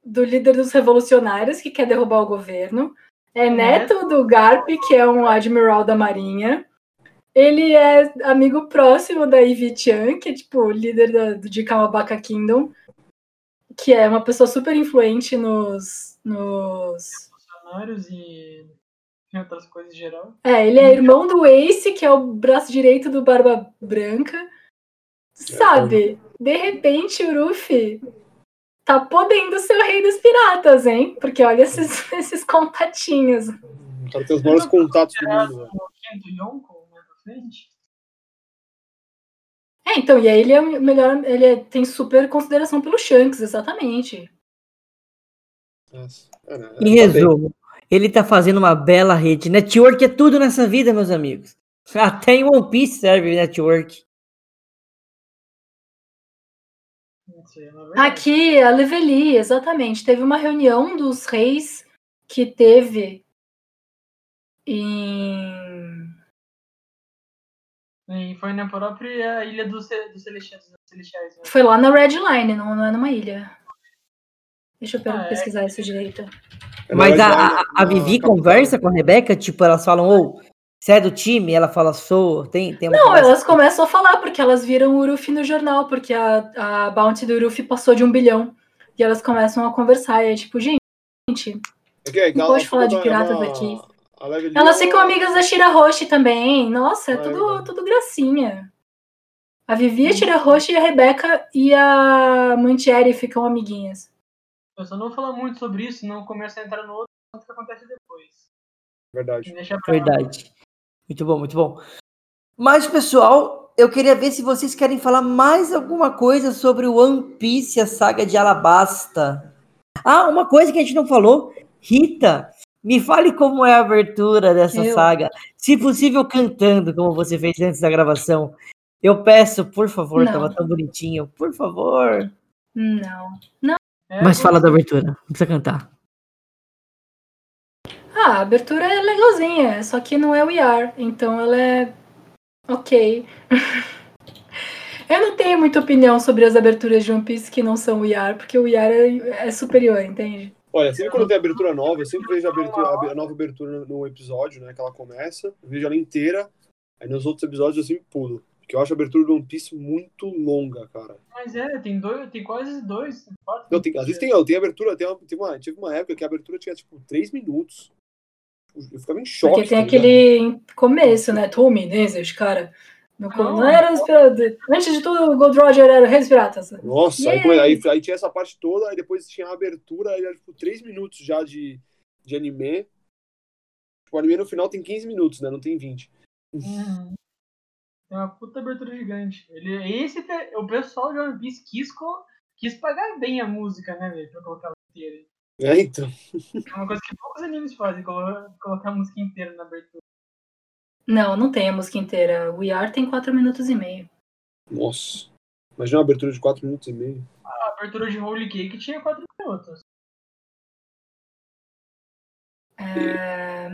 do líder dos revolucionários que quer derrubar o governo. É neto do Garp, que é um admiral da marinha. Ele é amigo próximo da Ivy Chan, que é tipo líder da, do de Kamabaka Kingdom, que é uma pessoa super influente nos, nos funcionários e e outras coisas em geral. É, ele é irmão do Ace, que é o braço direito do Barba Branca. Sabe, de repente o Ruffy tá podendo ser o rei dos piratas, hein? Porque olha esses, [laughs] esses contatinhos. O cara tem os maiores contatos do mundo, velho. É, então, e aí ele é o melhor, ele é- tem super consideração pelo Shanks, exatamente. Nossa. É, né? Em Tá bem. resumo, ele tá fazendo uma bela rede. Network é tudo nessa vida, meus amigos. [laughs] Até em One Piece serve network. Aqui, a Leveli, exatamente. Teve uma reunião dos reis que teve em. E foi na própria ilha dos, dos Celestiais. dos Celestiais né? Foi lá na Red Line, não, não é numa ilha. Deixa eu Ah, é. pesquisar isso direito. É Mas a, a, a Vivi capital. conversa com a Rebeca, tipo, elas falam, ô, você é do time? Ela fala, sou. Tem, tem uma Não, conversa- elas começam a falar, porque elas viram o Uruf no jornal, porque a, a bounty do Uruf passou de um bilhão. E elas começam a conversar, e é tipo, gente, É que- é Não pode falar de ela- piratas ela- aqui. Elas ela- ficam amigas da Shira Roche também. Nossa, é tudo, tudo gracinha. A Vivi, a Shira Roche e a Rebeca e a Mantieri ficam amiguinhas. Eu só não vou falar muito sobre isso, senão começa a entrar no outro que acontece depois. Verdade. Verdade. Muito bom, muito bom. Mas, pessoal, eu queria ver se vocês querem falar mais alguma coisa sobre o One Piece, a saga de Alabasta. Ah, uma coisa que a gente não falou. Rita, me fale como é a abertura dessa Eu? saga. Se possível, cantando, como você fez antes da gravação. Eu peço, por favor, Não. tava tão bonitinho. Por favor. Não. É, Mas fala da abertura, não precisa cantar. Ah, a abertura é legalzinha, só que não é o IAR, então ela é ok. [laughs] Eu não tenho muita opinião sobre as aberturas de One Piece que não são o IAR, porque o IAR é, é superior, entende? Olha, sempre quando tem abertura nova, eu sempre vejo a, abertura, a nova abertura no, episódio, né? Que ela começa, eu vejo ela inteira. Aí nos outros episódios eu sempre pulo. Porque eu acho a abertura do One Piece muito longa, cara. Mas é, tem dois, tem quase dois, quatro. Não, tem, às vezes tem, ó, tem abertura, tem uma, tem uma, tive uma época que a abertura tinha tipo 3 minutos. Eu ficava em choque. Porque tem tá aquele começo, né? Tommy, Nezes, cara. Co- Não. era os piratas. Antes de tudo, o Gold Roger era o rei dos piratas. Nossa, aí, aí, aí tinha essa parte toda, aí depois tinha a abertura, aí era tipo 3 minutos já de, de anime. Tipo, o anime no final tem 15 minutos, né? Não tem 20. Uhum. Tem uma puta abertura gigante. Ele, esse, o pessoal de One Piece quis, quis pagar bem a música, né, velho? Pra colocar ela inteira. É, então. É uma coisa que poucos animes fazem, colo- colocar a música inteira na abertura. Não, não tem a música inteira. O IAR tem 4 minutos e meio. Nossa. Imagina uma abertura de 4 minutos e meio. A abertura de Holy Cake tinha 4 minutos. É,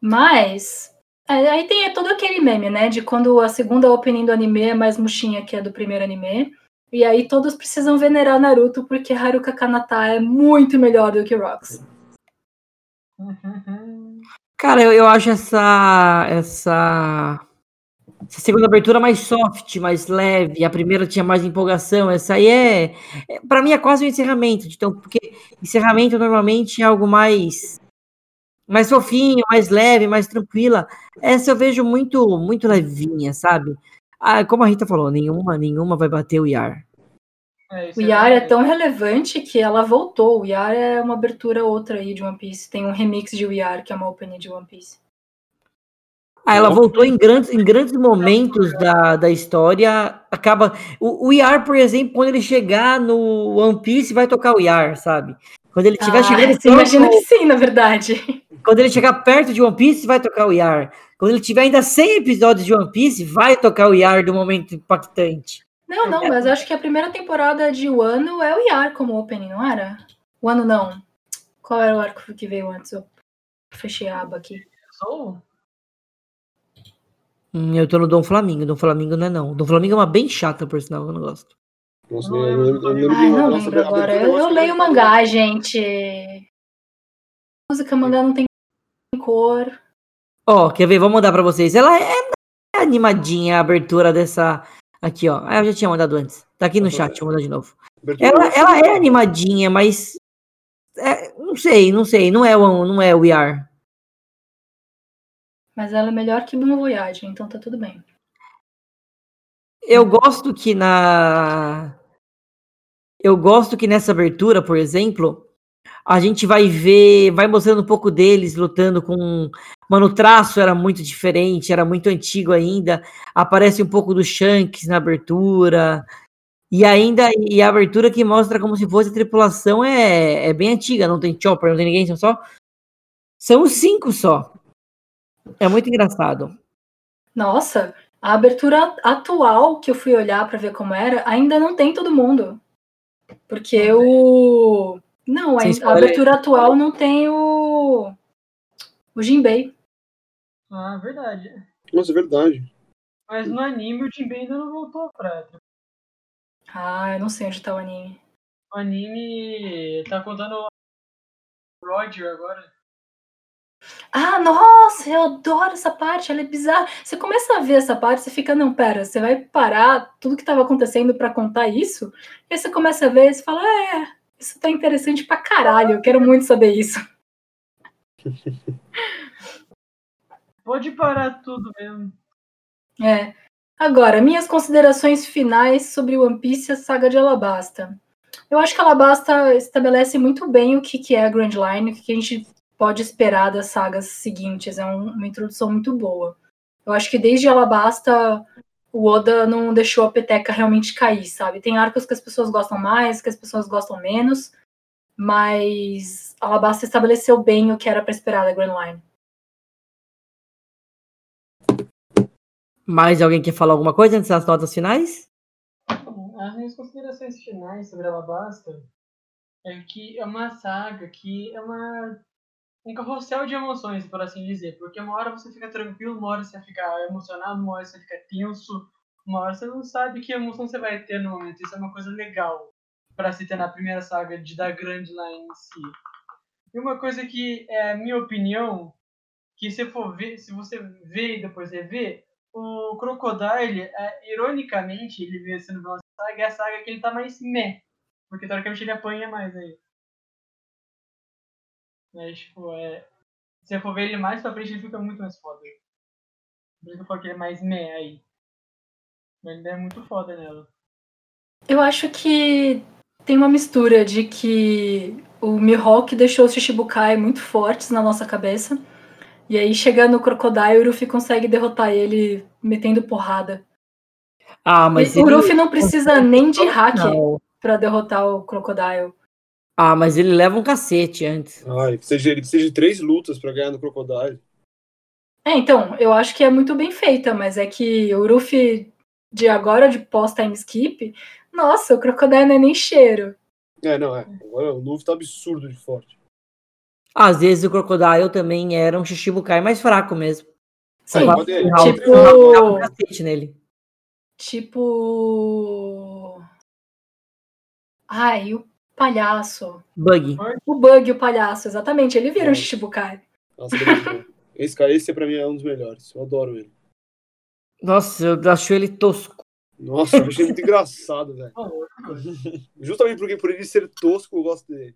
Mas. é, Aí tem todo aquele meme, né? De quando a segunda opening do anime é mais murchinha que a do primeiro anime. E aí todos precisam venerar Naruto porque Haruka Kanata é muito melhor do que Rox. Cara, eu, eu acho essa, essa. Essa segunda abertura mais soft, mais leve. A primeira tinha mais empolgação. Essa aí é. é para mim é quase um encerramento. Então, porque encerramento normalmente é algo mais. mais fofinha, mais leve, mais tranquila. Essa eu vejo muito, muito levinha, sabe? Ah, como a Rita falou, nenhuma, nenhuma vai bater o Yar. É, O Yar é verdade. tão relevante que ela voltou. O Yar é uma abertura outra aí de One Piece. Tem um remix de Yar, que é uma opening de One Piece. Ah, ela voltou em grandes, em grandes momentos da, da história. Acaba. O, o Yar, por exemplo, quando ele chegar no One Piece, vai tocar o Yar, sabe? Quando ele estiver Ah, chegando [laughs] você imagina que sim, na verdade. Quando ele chegar perto de One Piece, vai tocar o Yar. Quando ele tiver ainda 100 episódios de One Piece, vai tocar o Yar do momento impactante. Não, não, mas acho que a primeira temporada de Wano é o Yar como opening, não era? Wano não. Qual era o arco que veio antes? Eu fechei a aba aqui. Sou? Hum, eu tô no Dom Flamingo. Dom Flamingo não é não. Dom Flamingo é uma bem chata, por sinal, eu não gosto. Nossa, Não eu lembro lembro, eu lembro Ai, não nossa, lembro agora. Eu, leio mangá, gente. Música mangá não tem cor. Ó, quer ver? Vou mandar pra vocês. Ela é animadinha a abertura dessa. Aqui, ó. Ah, eu já tinha mandado antes. Tá aqui no chat, vou mandar de novo. Ela, ela é animadinha, mas. é, não sei, não sei. Não é o, não é o Yar. Mas ela é melhor que Bon Voyage, então tá tudo bem. Eu gosto que na. Eu gosto que nessa abertura, por exemplo, a gente vai ver, vai mostrando um pouco deles lutando com. Mano, o traço era muito diferente, era muito antigo ainda. Aparece um pouco do Shanks na abertura. E ainda, e a abertura que mostra como se fosse a tripulação é, é bem antiga, não tem Chopper, não tem ninguém, são só. São os cinco só. É muito engraçado. Nossa, a abertura atual que eu fui olhar pra ver como era, ainda não tem todo mundo. Porque o. Não, a, a abertura atual não tem o. O Jinbei. Ah, verdade. Nossa, é verdade. Mas no anime o Jinbei ainda não voltou pra. Ah, eu não sei onde tá o anime. O anime tá contando o Roger agora. Ah, nossa, eu adoro essa parte, ela é bizarra. Você começa a ver essa parte, você fica, não, pera, você vai parar tudo que estava acontecendo pra contar isso? E aí você começa a ver e você fala, é, isso tá interessante pra caralho, eu quero muito saber isso. [laughs] Pode parar tudo mesmo. É. Agora, minhas considerações finais sobre One Piece e a saga de Alabasta. Eu acho que Alabasta estabelece muito bem o que, que é a Grand Line, o que, que a gente pode esperar das sagas seguintes. É um- uma introdução muito boa. Eu acho que desde Alabasta o Oda não deixou a peteca realmente cair, sabe? Tem arcos que as pessoas gostam mais, que as pessoas gostam menos, mas Alabasta estabeleceu bem o que era para esperar da Grand Line. Mais alguém quer falar alguma coisa antes das notas finais? As minhas considerações finais sobre Alabasta é que é uma saga que é uma um carrossel de emoções, por assim dizer. Porque uma hora você fica tranquilo, uma hora você fica emocionado, uma hora você fica tenso, uma hora você não sabe que emoção você vai ter no momento. Isso é uma coisa legal para se ter na primeira saga de da Grand Line em si. E uma coisa que é a minha opinião, que se for ver, se você vê e depois rever, o Crocodile, é, ironicamente, ele veio sendo vilão da saga, é a saga que ele tá mais meh. Porque teoricamente ele apanha mais aí. Mas, tipo, é. Se eu for ver ele mais pra frente, ele fica muito mais foda. Por isso que eu falo que ele é mais meh aí. Mas ele é muito foda nela. Eu acho que tem uma mistura de que o Mihawk deixou os Shichibukai muito fortes na nossa cabeça. E aí, chegando no Crocodile, o Ruffy consegue derrotar ele metendo porrada. Ah, mas E o ele- Ruffy não precisa nem de hack pra derrotar o Crocodile. Ah, mas ele leva um cacete antes. Ah, ele precisa, de, ele precisa de três lutas pra ganhar no Crocodile. É, então, eu acho que é muito bem feita, mas é que o Ruffy de agora, de pós-time skip, nossa, o Crocodile não é nem cheiro. É, não, é. Agora o Luffy tá absurdo de forte. Às vezes o Crocodile também era um Shichibukai mais fraco mesmo. Sim, tipo- um cacete nele. tipo. Ai, o palhaço. Bug. O Bug, o palhaço, exatamente. Ele vira um É. Shichibukai. Nossa, é. Esse cara, esse pra mim é um dos melhores. Eu adoro ele. Nossa, eu acho ele tosco. Nossa, eu achei muito engraçado, velho. [laughs] Justamente porque por ele ser tosco, eu gosto dele.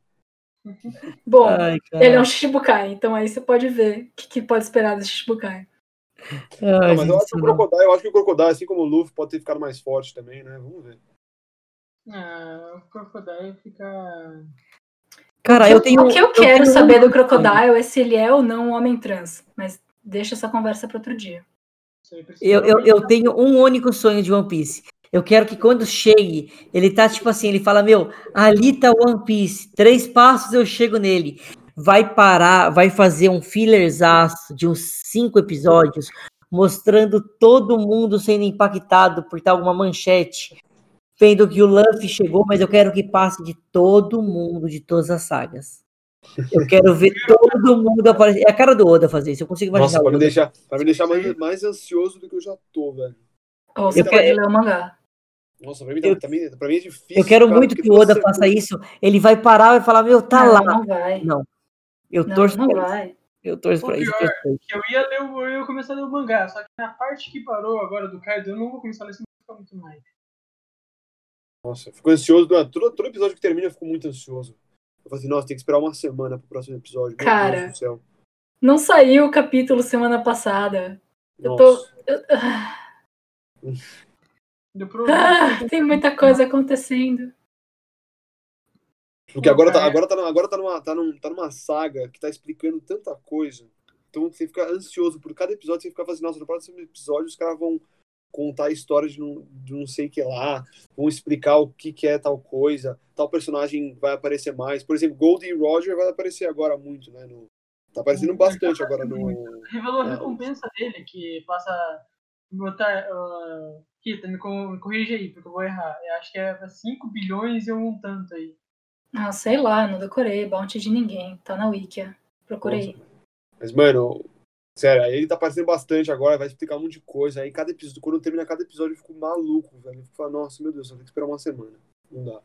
Bom, Ai, ele é um Shichibukai, então aí você pode ver o que, que pode esperar desse Shichibukai. Ai, Não, mas eu acho, que o. Crocodile, eu acho que o Crocodile, assim como o Luffy, pode ter ficado mais forte também, né? Vamos ver. Ah, o Crocodile fica. Cara, eu tenho. o que eu quero saber do. Crocodile é se ele é ou não um homem trans. Mas deixa essa conversa para outro dia. Eu, eu, eu tenho um único sonho de One Piece. Eu quero que quando chegue, ele tá tipo assim, ele fala, meu, ali tá One Piece, três passos eu chego nele. Vai parar, vai fazer um fillerzaço de uns cinco episódios, mostrando todo mundo sendo impactado por tal uma manchete, vendo que o Luffy chegou, mas eu quero que passe de todo mundo, de todas as sagas. Eu quero ver todo mundo aparecer. É a cara do Oda fazer isso, eu consigo Nossa, imaginar. pra o me deixar, pra me deixar mais, mais ansioso do que eu já tô, velho. Ou você Eu pode quero- ler o mangá. Nossa, pra mim, tá- Eu- também, pra mim é difícil. Eu quero cara, muito que o Oda você- faça isso. Ele vai parar e falar, meu, tá não, lá. não vai. Não. Eu Não, torço não pra vai. isso. Eu torço O pra isso. pior- pra isso. Que eu ia ler o, eu ia começar a ler o mangá, só que na parte que parou agora do Kaido, eu não vou começar a ler senão fica muito mais. Nossa, eu fico ansioso. durante- Todo, todo episódio que termina, eu fico muito ansioso. Eu falo assim, nossa, tem que esperar uma semana pro próximo episódio. Meu Cara. Deus do céu. Não saiu o capítulo semana passada. Eu Nossa. tô. eu- Deu [laughs] pro... Ah, [laughs] tem muita coisa acontecendo. Porque agora tá, Cara. agora tá, numa- agora tá, numa, tá, num- tá numa saga que tá explicando tanta coisa. Então você fica ansioso por cada episódio, você fica fazendo, nossa, no próximo episódio os caras vão contar a história de não, de não sei o que lá, vão explicar o que, que é tal coisa, tal personagem vai aparecer mais. Por exemplo, Goldie e Roger vai aparecer agora muito, né? no- tá aparecendo bastante agora no. Revelou a recompensa dele, que passa. Botar. Uh, Kita, me, co- me corrige aí, porque eu vou errar. Eu acho que é 5 bilhões e um tanto aí. Ah, sei lá, não decorei. Bounty de ninguém. Tá na Wikia. Procurei. Mas, mano, sério, aí ele tá aparecendo bastante agora, vai explicar um monte de coisa. Aí cada episódio, quando termina cada episódio, eu fico maluco, velho. Eu fico falando, nossa, meu Deus, eu tenho que esperar uma semana. Não dá.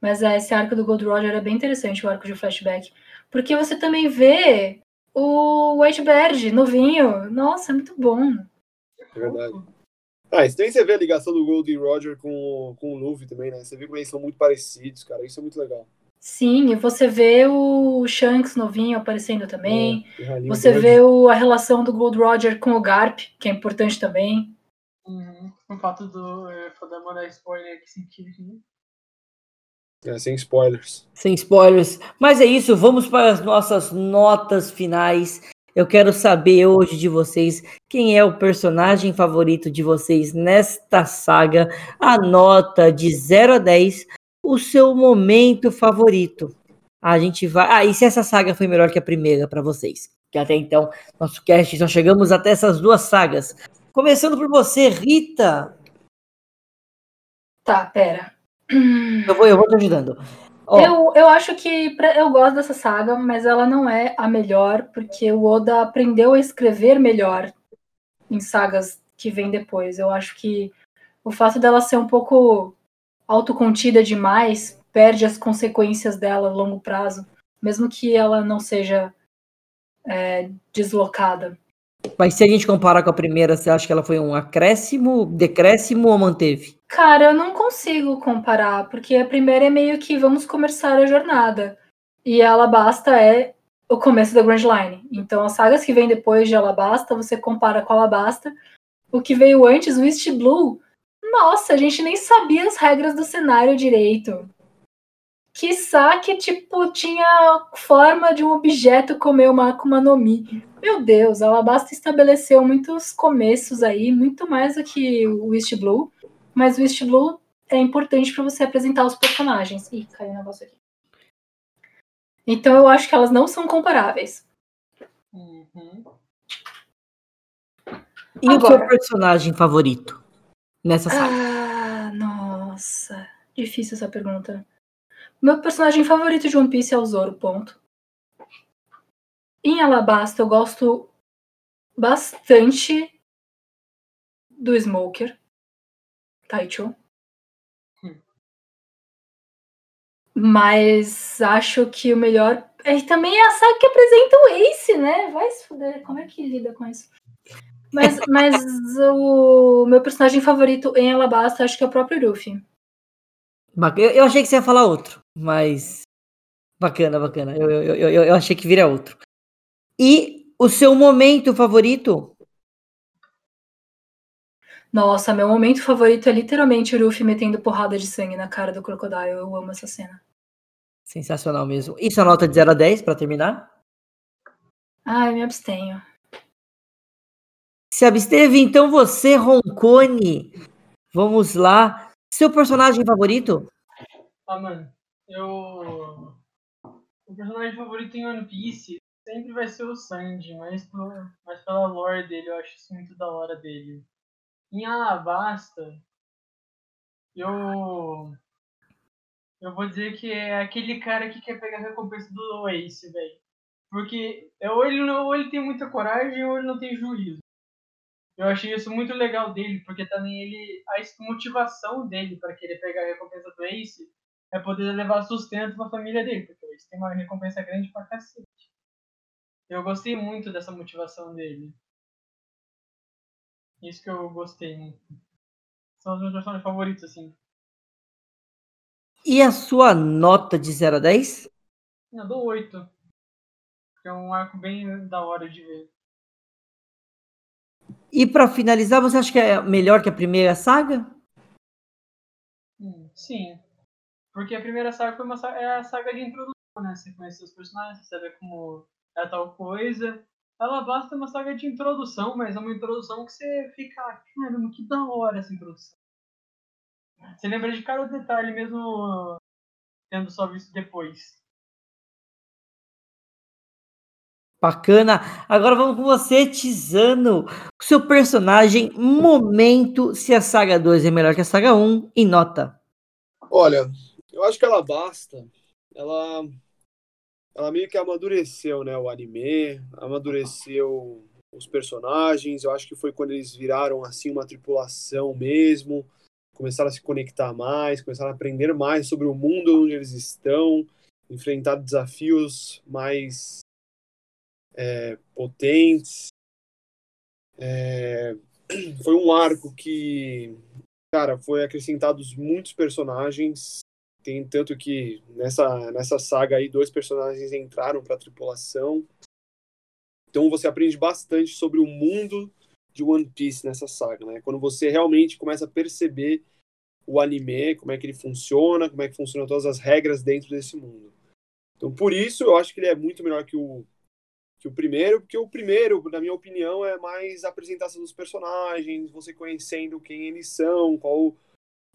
Mas é, esse arco do Gold Roger é bem interessante, o arco de flashback. Porque você também vê o Whitebird novinho. Nossa, é muito bom. É verdade. Ah, também você vê a ligação do Gold e Roger com, o- com o Luffy também, né? Você vê como eles são muito parecidos, cara. Isso é muito legal. Sim, e você vê o Shanks novinho aparecendo também. É, Você vê o- a relação do Gold Roger com o Garp, que é importante também. Uhum. O fato do. É, foda mandar spoiler que sentido aqui. É, sem spoilers. Sem spoilers. Mas é isso, vamos para as nossas notas finais. Eu quero saber hoje de vocês quem é o personagem favorito de vocês nesta saga. A nota de 0 a 10, o seu momento favorito. A gente vai. Ah, e se essa saga foi melhor que a primeira para vocês? Que até então, nosso cast só chegamos até essas duas sagas. Começando por você, Rita. Tá, pera. Eu vou, eu vou te ajudando. Ó, Eu, eu acho que pra- eu gosto dessa saga, mas ela não é a melhor, porque o Oda aprendeu a escrever melhor em sagas que vêm depois. Eu acho que o fato dela ser um pouco autocontida demais perde as consequências dela a longo prazo, mesmo que ela não seja é, deslocada. Mas se a gente comparar com a primeira, você acha que ela foi um acréscimo, decréscimo ou manteve? Cara, eu não consigo comparar, porque a primeira é meio que vamos começar a jornada. E Alabasta é o começo da Grand Line. Então, as sagas que vêm depois de Alabasta, você compara com Alabasta. O que veio antes, o East Blue, nossa, a gente nem sabia as regras do cenário direito. Que, tipo, tinha forma de um objeto comer uma Akuma no Mi. Meu Deus, Alabasta estabeleceu muitos começos aí, muito mais do que o East Blue. Mas o East Blue é importante para você apresentar os personagens. Ih, caiu um negócio aqui. Então eu acho que elas não são comparáveis. Uhum. E o Agora. seu personagem favorito nessa saga? Ah, nossa. Difícil essa pergunta. Meu personagem favorito de One Piece é o Zoro, ponto. Em Alabasta eu gosto bastante do Smoker. Taicho. Hum. Mas acho que o melhor. É, também é a saga que apresenta o Ace, né? Vai se fuder. Como é que lida com isso? Mas, [laughs] mas o meu personagem favorito em Alabasta acho que é o próprio Luffy. Eu, eu achei que você ia falar outro, mas. Bacana, bacana. Eu, eu, eu, eu achei que vira outro. E o seu momento favorito? Nossa, meu momento favorito é literalmente o Luffy metendo porrada de sangue na cara do Crocodile. Eu amo essa cena. Sensacional mesmo. E sua nota de 0 a 10 para terminar? Ai, me abstenho. Se absteve, então você, Roncone. Vamos lá. Seu personagem favorito? Ah, mano, eu. O personagem favorito em One Piece sempre vai ser o Sanji, mas, por... mas pela lore dele, eu acho isso muito da hora dele. Em Alabasta, eu. Eu vou dizer que é aquele cara que quer pegar a recompensa do Ace, velho. Porque ou ele, ou ele tem muita coragem ou ele não tem juízo. Eu achei isso muito legal dele, porque também ele. A motivação dele para querer pegar a recompensa do Ace é poder levar sustento pra família dele, porque o Ace tem uma recompensa grande pra cacete. Eu gostei muito dessa motivação dele. Isso que eu gostei muito. São os meus personagens favoritos, assim. E a sua nota de 0 a 10? Eu dou 8. É um arco bem da hora de ver. E para finalizar, você acha que é melhor que a primeira saga? Hum, sim. Porque a primeira saga foi uma saga, é a saga de introdução, né? Você conhece os personagens, você sabe como é tal coisa. Ela basta uma saga de introdução, mas é uma introdução que você fica, caramba, que da hora essa introdução. Você lembra de cada detalhe mesmo tendo só visto depois. Bacana. Agora vamos com você, Tizano. O seu personagem, momento, se a saga 2 é melhor que a saga 1, e nota. Olha, eu acho que ela basta. Ela, ela meio que amadureceu, né? O anime, amadureceu os personagens. Eu acho que foi quando eles viraram assim uma tripulação mesmo. Começaram a se conectar mais, começaram a aprender mais sobre o mundo onde eles estão, enfrentar desafios mais é, potentes. É, foi um arco que, cara, foi acrescentados muitos personagens. Tem tanto que nessa, nessa saga aí dois personagens entraram para a tripulação. Então você aprende bastante sobre o mundo de One Piece nessa saga, né? Quando você realmente começa a perceber o anime, como é que ele funciona, como é que funcionam todas as regras dentro desse mundo. Então, por isso, eu acho que ele é muito melhor que o que o primeiro, porque o primeiro, na minha opinião, é mais a apresentação dos personagens, você conhecendo quem eles são, qual,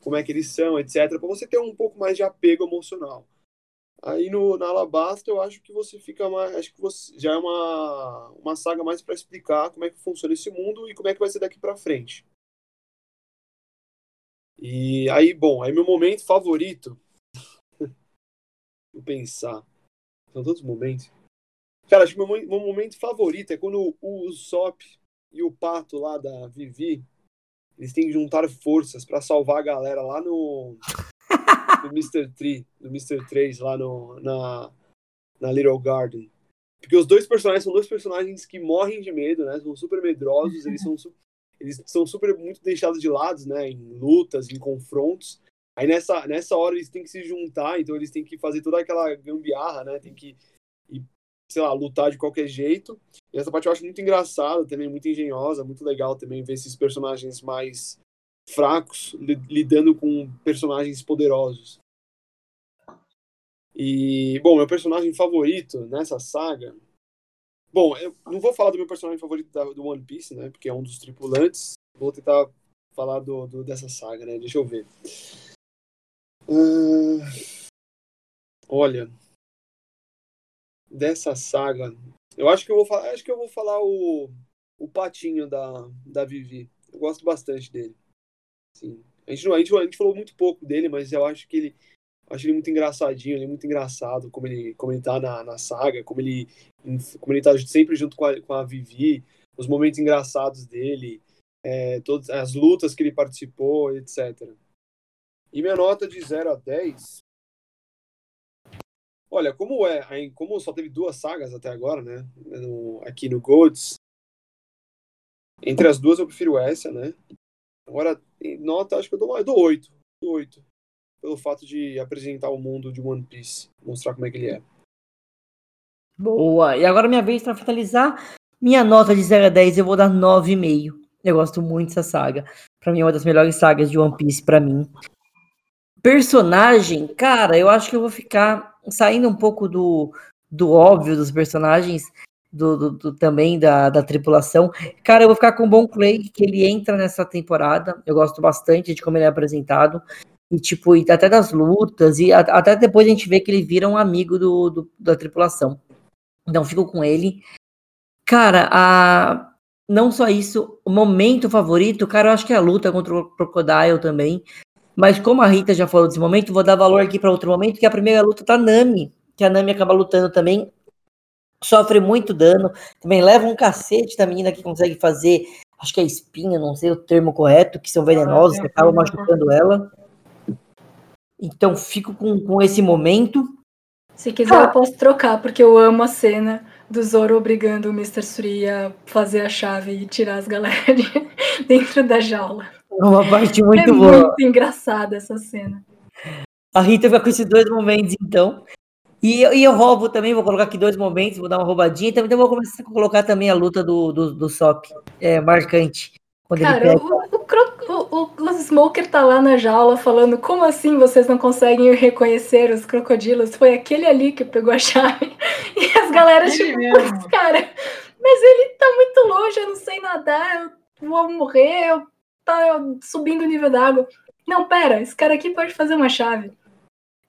como é que eles são, etc, para você ter um pouco mais de apego emocional. Aí no na Alabasta eu acho que você fica mais, acho que você já é uma uma saga mais para explicar como é que funciona esse mundo e como é que vai ser daqui para frente. E aí, bom, aí meu momento favorito, [laughs] vou pensar, são todos momentos. Cara, acho que meu, meu momento favorito é quando o Usopp e o Pato lá da Vivi, eles têm que juntar forças para salvar a galera lá no, [laughs] no Mr. 3, no Mr. 3 lá no, na, na Little Garden. Porque os dois personagens são dois personagens que morrem de medo, né? São super medrosos, eles são, eles são super muito deixados de lado, né? Em lutas, em confrontos. Aí nessa, nessa hora eles têm que se juntar, então eles têm que fazer toda aquela gambiarra, né? Tem que ir sei lá, lutar de qualquer jeito. E essa parte eu acho muito engraçada também, muito engenhosa, muito legal também ver esses personagens mais fracos lidando com personagens poderosos. E, bom, meu personagem favorito nessa saga. Bom, eu não vou falar do meu personagem favorito da, do One Piece, né? Porque é um dos tripulantes. Vou tentar falar do, do dessa saga, né? Deixa eu ver. Uh, olha, dessa saga. Eu acho que eu vou falar, acho que eu vou falar o, o patinho da, da Vivi. Eu gosto bastante dele. Sim. A gente, a, gente, a gente falou muito pouco dele, mas eu acho que ele acho ele muito engraçadinho, ele é muito engraçado como ele, como ele tá na, na saga, como ele, como ele tá sempre junto com a, com a Vivi, os momentos engraçados dele, é, todas as lutas que ele participou, etc. E minha nota de 0 a 10, Olha, como é, como só teve duas sagas até agora, né? No, aqui no Golds, entre as duas eu prefiro essa, né? Agora, nota, acho que eu dou, eu dou 8. Dou 8. Pelo fato de apresentar o mundo de One Piece, mostrar como é que ele é. Boa. E agora minha vez para finalizar. Minha nota de 0 a 10 eu vou dar 9,5. Eu gosto muito dessa saga. Pra mim é uma das melhores sagas de One Piece para mim. Personagem, cara, eu acho que eu vou ficar saindo um pouco do, do óbvio dos personagens, do, do, do, também da, da tripulação. Cara, eu vou ficar com o Bon Clay, que ele entra nessa temporada. Eu gosto bastante de como ele é apresentado. E, tipo, e até das lutas, e a, até depois a gente vê que ele vira um amigo do, do, da tripulação. Então, fico com ele. Cara, a, não só isso, o momento favorito, cara, eu acho que é a luta contra o Crocodile também. Mas como a Rita já falou desse momento, vou dar valor aqui para outro momento, que a primeira luta tá Nami, que a Nami acaba lutando também, sofre muito dano, também leva um cacete da menina que consegue fazer, acho que é espinha, não sei o termo correto, que são venenosos, que acabam machucando ela. Então fico com, com esse momento. Se quiser, ah. eu posso trocar, porque eu amo a cena do Zoro obrigando o Mr. Suri a fazer a chave e tirar as galera [laughs] de dentro da jaula. É uma parte muito é boa. É muito engraçada essa cena. A Rita vai com esses dois momentos, então. E eu, e eu roubo também, vou colocar aqui dois momentos, vou dar uma roubadinha. Então, então vou começar a colocar também a luta do, do, do Sop. É marcante. Quando Cara, ele pega... o, o, o, o, Smoker tá lá na jaula falando: como assim vocês não conseguem reconhecer os crocodilos? Foi aquele ali que pegou a chave. [laughs] E as galeras, tipo, cara, mas ele tá muito longe, eu não sei nadar, eu vou morrer, eu tá subindo o nível d'água. Não, pera, esse cara aqui pode fazer uma chave.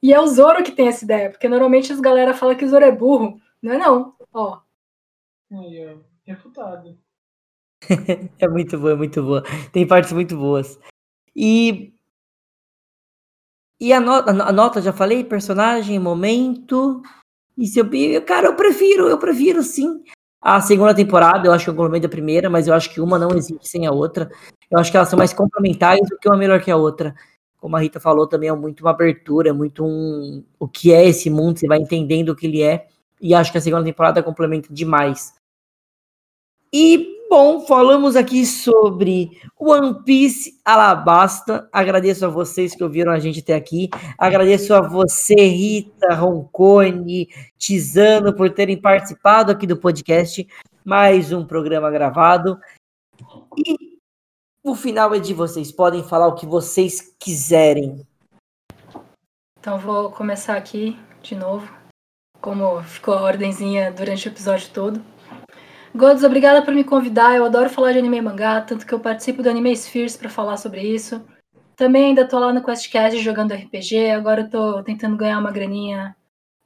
E é o Zoro que tem essa ideia, porque normalmente as galera fala que o Zoro é burro. Não é não, ó. Aí, refutado. [laughs] é muito boa, é muito boa. Tem partes muito boas. E. E a nota, a nota, já falei, personagem, momento. E se eu. Cara, eu prefiro, eu prefiro sim. A segunda temporada, eu acho que eu complemento a primeira, mas eu acho que uma não existe sem a outra. Eu acho que elas são mais complementares do que uma melhor que a outra. Como a Rita falou, também é muito uma abertura, é muito um. O que é esse mundo, você vai entendendo o que ele é. E acho que a segunda temporada complementa demais. E Bom, falamos aqui sobre One Piece Alabasta. Agradeço a vocês que ouviram a gente até aqui. Agradeço a você, Rita, Roncone, Tizano, por terem participado aqui do podcast. Mais um programa gravado. E o final é de vocês. Podem falar o que vocês quiserem. Então, vou começar aqui de novo. Como ficou a ordenzinha durante o episódio todo. Gods, obrigada por me convidar. Eu adoro falar de anime e mangá, tanto que eu participo do Anime Spheres para falar sobre isso. Também ainda tô lá no QuestCast jogando RPG. Agora eu tô tentando ganhar uma graninha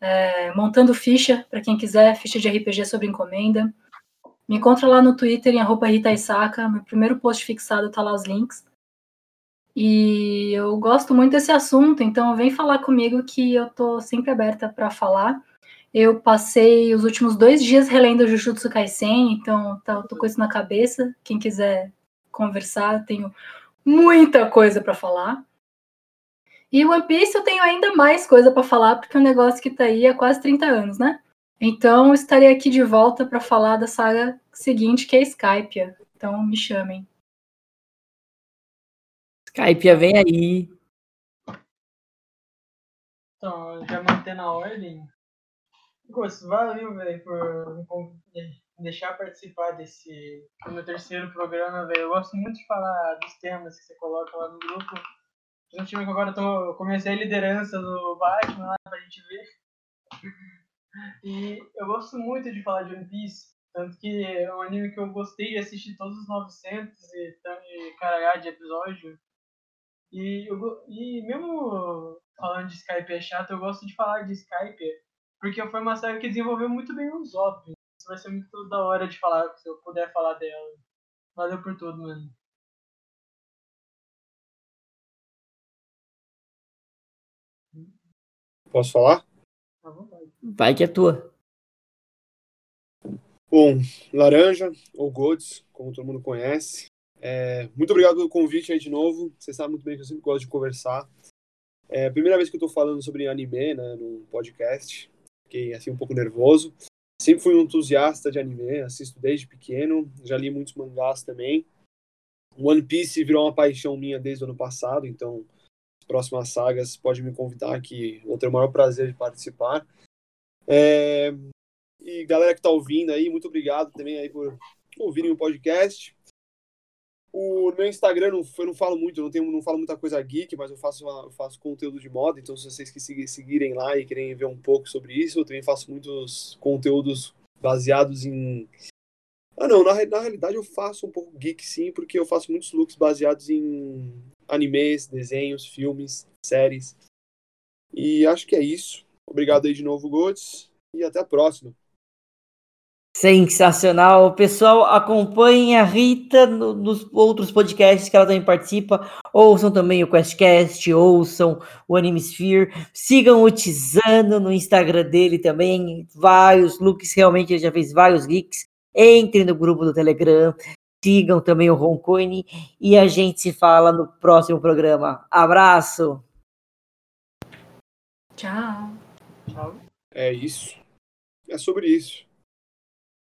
é, montando ficha, para quem quiser, ficha de RPG sobre encomenda. Me encontra lá no Twitter em arroba Rita Isaka. Meu primeiro post fixado tá lá os links. E eu gosto muito desse assunto, então vem falar comigo que eu tô sempre aberta para falar. Eu passei os últimos dois dias relendo Jujutsu Kaisen, então tá, tô com isso na cabeça. Quem quiser conversar, tenho muita coisa para falar. E One Piece eu tenho ainda mais coisa para falar, porque é um negócio que tá aí há quase 30 anos, né? Então estarei aqui de volta para falar da saga seguinte, que é Skype. Então me chamem. Skype vem aí. Então, já mantendo a ordem, Gosto, valeu, velho, por me deixar participar desse do meu terceiro programa, velho. Eu gosto muito de falar dos temas que você coloca lá no grupo. Um time que agora eu tô, comecei a liderança do Batman lá pra gente ver. E eu gosto muito de falar de One Piece, tanto que é um anime que eu gostei de assistir todos os 900 e, e caralhar de episódio. E, eu, e mesmo falando de Skype é chato, eu gosto de falar de Skype porque foi uma série que desenvolveu muito bem o Zop. Isso vai ser muito da hora de falar, se eu puder falar dela. Valeu por tudo, mano. Posso falar? Vai que é tua. Bom, Laranja, ou Golds, como todo mundo conhece. É, muito obrigado pelo convite aí de novo. Você sabe muito bem que eu sempre gosto de conversar. É a primeira vez que eu tô falando sobre anime, né, no podcast fiquei assim um pouco nervoso. Sempre fui um entusiasta de anime, assisto desde pequeno, já li muitos mangás também. One Piece virou uma paixão minha desde o ano passado, então próximas sagas pode me convidar que vou ter o maior prazer de participar. É... E galera que tá ouvindo aí, muito obrigado também aí por ouvirem o podcast. O meu Instagram não, eu não falo muito, eu não, tenho, não falo muita coisa geek, mas eu faço, uma, eu faço conteúdo de moda, então se vocês que seguirem lá e querem ver um pouco sobre isso, eu também faço muitos conteúdos baseados em. Ah, não, na, na realidade eu faço um pouco geek sim, porque eu faço muitos looks baseados em animes, desenhos, filmes, séries. E acho que é isso. Obrigado aí de novo, Gotes, e até a próxima. Sensacional. Pessoal, acompanhem a Rita no, nos outros podcasts que ela também participa. Ouçam também o QuestCast, ouçam o Animesphere. Sigam o Tizano no Instagram dele também. Vários looks, realmente ele já fez vários geeks. Entrem no grupo do Telegram. Sigam também o Roncoine. E a gente se fala no próximo programa. Abraço! Tchau. Tchau. É isso. É sobre isso.